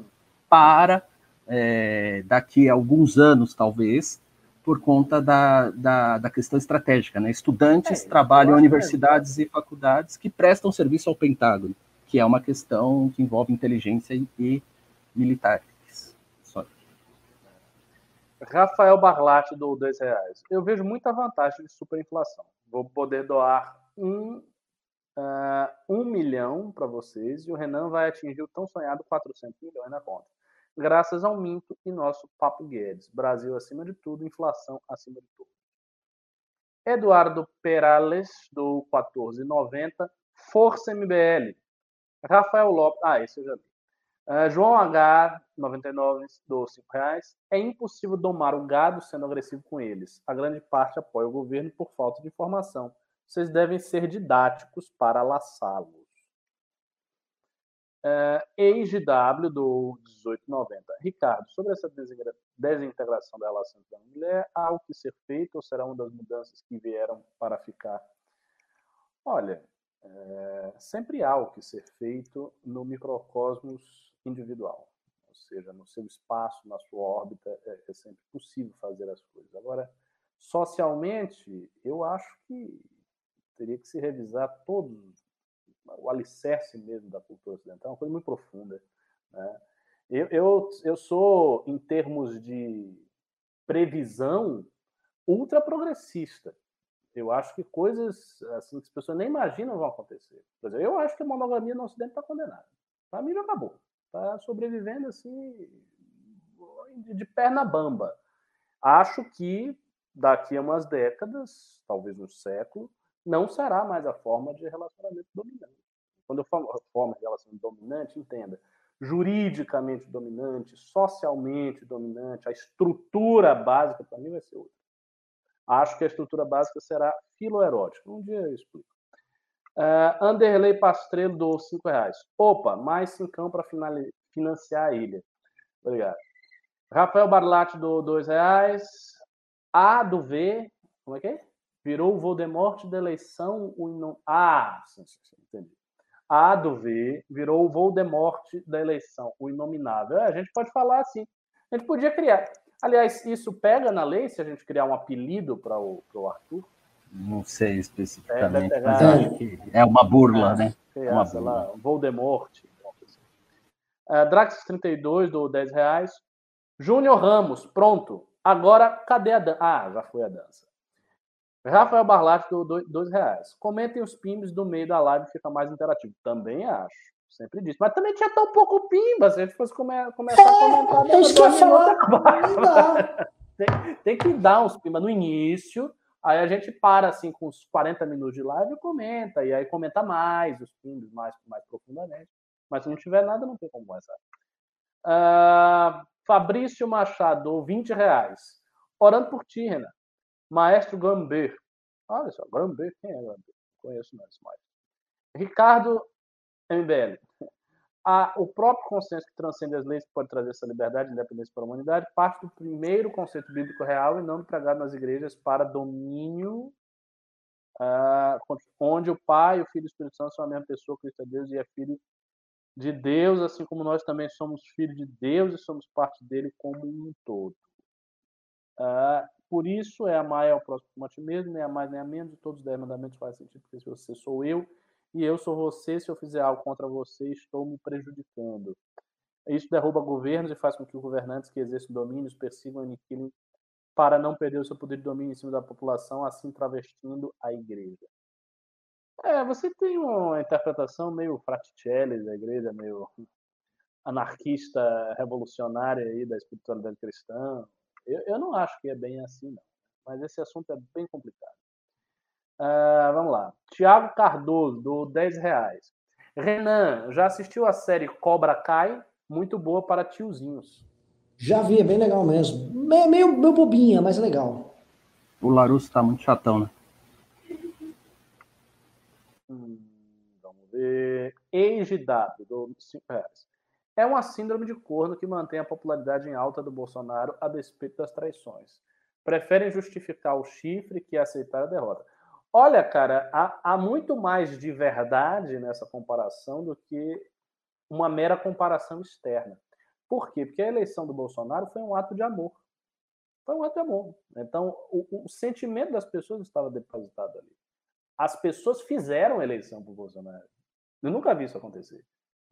para é, daqui a alguns anos, talvez, por conta da, da, da questão estratégica. Né? Estudantes é, trabalham em universidades é. e faculdades que prestam serviço ao Pentágono, que é uma questão que envolve inteligência e, e militares. Só. Rafael Barlatti do dois reais. Eu vejo muita vantagem de superinflação. Vou poder doar um uh, um milhão para vocês e o Renan vai atingir o tão sonhado 400 milhões na conta. Graças ao Minto e nosso Papo Guedes. Brasil acima de tudo, inflação acima de tudo. Eduardo Perales, do 1490. Força MBL. Rafael Lopes. Ah, esse eu já li. Uh, João H, 99, do 5 reais. É impossível domar o gado sendo agressivo com eles. A grande parte apoia o governo por falta de informação vocês devem ser didáticos para laçá-los. É, EIGW do 1890. Ricardo, sobre essa desintegração da relação entre a mulher, há o que ser feito ou será uma das mudanças que vieram para ficar? Olha, é, sempre há o que ser feito no microcosmos individual, ou seja, no seu espaço, na sua órbita, é, é sempre possível fazer as coisas. Agora, socialmente, eu acho que teria que se revisar todo o alicerce mesmo da cultura ocidental, é uma coisa muito profunda. Né? Eu, eu, eu sou, em termos de previsão, ultra progressista. Eu acho que coisas assim que as pessoas nem imaginam vão acontecer. Eu acho que a monogamia no Ocidente está condenada. Mim já acabou. Está sobrevivendo assim de perna bamba. Acho que daqui a umas décadas, talvez um século, não será mais a forma de relacionamento dominante. Quando eu falo forma de relacionamento dominante, entenda, juridicamente dominante, socialmente dominante, a estrutura básica para mim vai ser outra. Acho que a estrutura básica será filoerótica. Um dia eu explico. Uh, Anderley Pastrello do 5 reais. Opa, mais cincão para financiar a ilha. Obrigado. Rafael Barlatti do 2 reais. A do V. Como é que é? Virou o Voldemort da eleição. O. Ah, sim, sim, sim, entendi. A do V virou o Voldemort da eleição, o inominável. É, a gente pode falar assim. A gente podia criar. Aliás, isso pega na lei se a gente criar um apelido para o, o Arthur? Não sei especificamente, é, mas acho que é uma burla, é, né? É uma burla. Lá, Voldemort. Uh, Drax 32 do 10 reais. Júnior Ramos, pronto. Agora, cadê a dança? Ah, já foi a dança. Rafael Barlatti do 2 reais. Comentem os pimbs do meio da live, fica mais interativo. Também acho. Sempre disse. Mas também tinha tão pouco pimba. Se a gente fosse come começar é, a comentar. É isso que eu falar. tem, tem que dar uns pimba no início. Aí a gente para assim com uns 40 minutos de live e comenta. E aí comenta mais os pimbs mais, mais profundamente. Mas se não tiver nada, não tem como começar. Uh, Fabrício Machado, 20 reais. Orando por ti, Renan. Maestro Gambê. Olha só, Gambê, quem é Gambê? Não conheço mais. mais. Ricardo MBL. A, o próprio consenso que transcende as leis que pode trazer essa liberdade e independência para a humanidade parte do primeiro conceito bíblico real e não do pregado nas igrejas para domínio, uh, onde o Pai, o Filho e o Espírito Santo são a mesma pessoa, Cristo é Deus e é Filho de Deus, assim como nós também somos filhos de Deus e somos parte dele como um todo. Uh, por isso é amar ao próximo como a ti mesmo, nem a mais nem a menos, e todos os dez mandamentos fazem sentido, porque se você sou eu e eu sou você, se eu fizer algo contra você, estou me prejudicando. Isso derruba governos e faz com que os governantes que exercem domínios persigam e aniquilem para não perder o seu poder de domínio em cima da população, assim travestindo a igreja. É, você tem uma interpretação meio fraticelli da igreja, meio anarquista revolucionária aí da espiritualidade cristã. Eu, eu não acho que é bem assim, não. Mas esse assunto é bem complicado. Uh, vamos lá. Tiago Cardoso, do 10 reais. Renan, já assistiu a série Cobra Kai? Muito boa para tiozinhos. Já vi, é bem legal mesmo. Meio, meio, meio bobinha, mas é legal. O Larusso tá muito chatão, né? Hum, vamos ver. EIGW, do 5 reais. É uma síndrome de corno que mantém a popularidade em alta do Bolsonaro a despeito das traições. Preferem justificar o chifre que aceitar a derrota. Olha, cara, há, há muito mais de verdade nessa comparação do que uma mera comparação externa. Por quê? Porque a eleição do Bolsonaro foi um ato de amor. Foi um ato de amor. Então, o, o sentimento das pessoas estava depositado ali as pessoas fizeram eleição para o Bolsonaro. Eu nunca vi isso acontecer.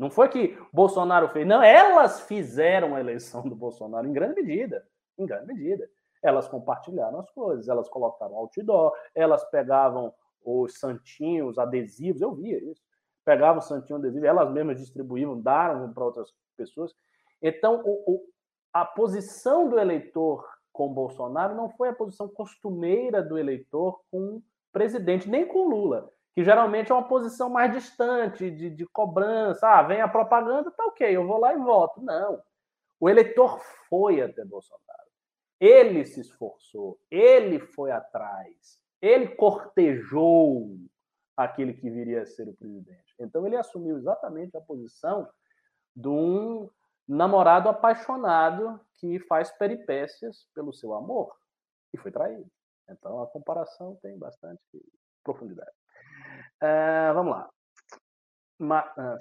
Não foi que Bolsonaro fez, não, elas fizeram a eleição do Bolsonaro em grande medida, em grande medida. Elas compartilharam as coisas, elas colocaram outdoor, elas pegavam os santinhos adesivos, eu via isso. Pegavam o santinho adesivo, elas mesmas distribuíam, daram para outras pessoas. Então, o, o, a posição do eleitor com Bolsonaro não foi a posição costumeira do eleitor com presidente, nem com Lula, que geralmente é uma posição mais distante, de, de cobrança. Ah, vem a propaganda, tá ok, eu vou lá e voto. Não. O eleitor foi até Bolsonaro. Ele se esforçou, ele foi atrás, ele cortejou aquele que viria a ser o presidente. Então ele assumiu exatamente a posição de um namorado apaixonado que faz peripécias pelo seu amor e foi traído. Então a comparação tem bastante profundidade. Uh, vamos lá. Ma... Ah,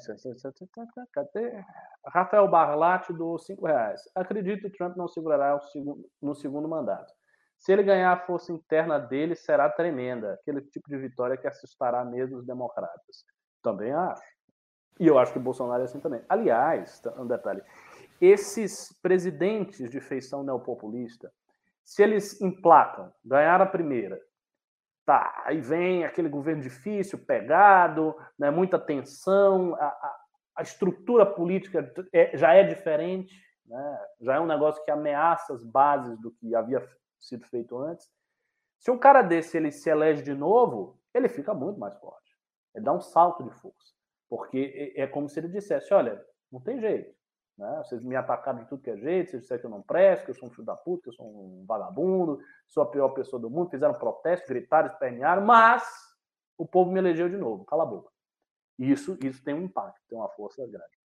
cadê? Rafael Barlatti do cinco reais. Acredito que Trump não segurará segundo, no segundo mandato. Se ele ganhar a força interna dele, será tremenda. Aquele tipo de vitória que assustará mesmo os democratas. Também acho. E eu acho que o Bolsonaro é assim também. Aliás, um detalhe: esses presidentes de feição neopopulista, se eles emplacam, ganhar a primeira, tá, aí vem aquele governo difícil, pegado, né, muita tensão, a, a, a estrutura política é, já é diferente, né, já é um negócio que ameaça as bases do que havia sido feito antes. Se um cara desse ele se elege de novo, ele fica muito mais forte. Ele dá um salto de força. Porque é, é como se ele dissesse: olha, não tem jeito. Né? Vocês me atacaram de tudo que é jeito, vocês disseram que eu não presto, que eu sou um filho da puta, que eu sou um vagabundo, sou a pior pessoa do mundo, fizeram protesto, gritaram, espernearam, mas o povo me elegeu de novo, cala a boca. Isso, isso tem um impacto, tem uma força grande.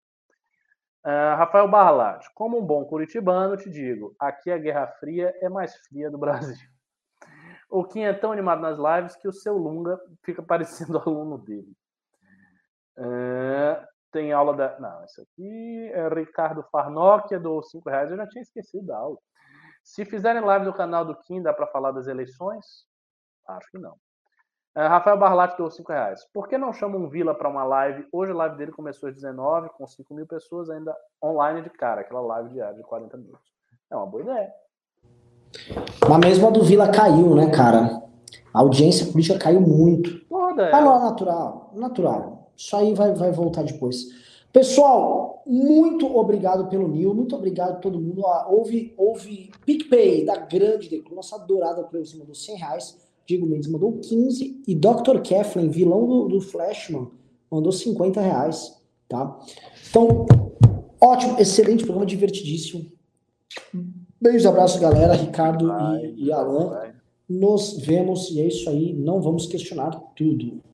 Uh, Rafael Barlatti, como um bom curitibano, te digo, aqui a Guerra Fria é mais fria do Brasil. O Kim é tão animado nas lives que o seu Lunga fica parecendo aluno dele. É, tem aula da. Não, isso aqui é Ricardo Farnock, é do 5 reais. Eu já tinha esquecido da aula. Se fizerem live no canal do Kim, dá para falar das eleições? Acho que não. É, Rafael Barlatti deu 5 reais. Por que não chama um Vila para uma live? Hoje a live dele começou às 19, com 5 mil pessoas ainda online de cara, aquela live diária de 40 minutos. É uma boa ideia. Mas mesmo a do Vila caiu, né, cara? A audiência política caiu muito. Toda. Ah, não, é natural. Natural. Isso aí vai, vai voltar depois. Pessoal, muito obrigado pelo Nil, muito obrigado a todo mundo. Ó, houve, houve PicPay da grande Declu, nossa adorada Cleusa mandou 100 reais, Diego Mendes mandou 15 e Dr. Kathleen, vilão do, do Flashman, mandou 50 reais, tá? Então, ótimo, excelente programa, divertidíssimo. Beijos, abraços, galera, Ricardo Vai, e, e Alan. vai. Nos vemos e é isso aí, não vamos questionar tudo.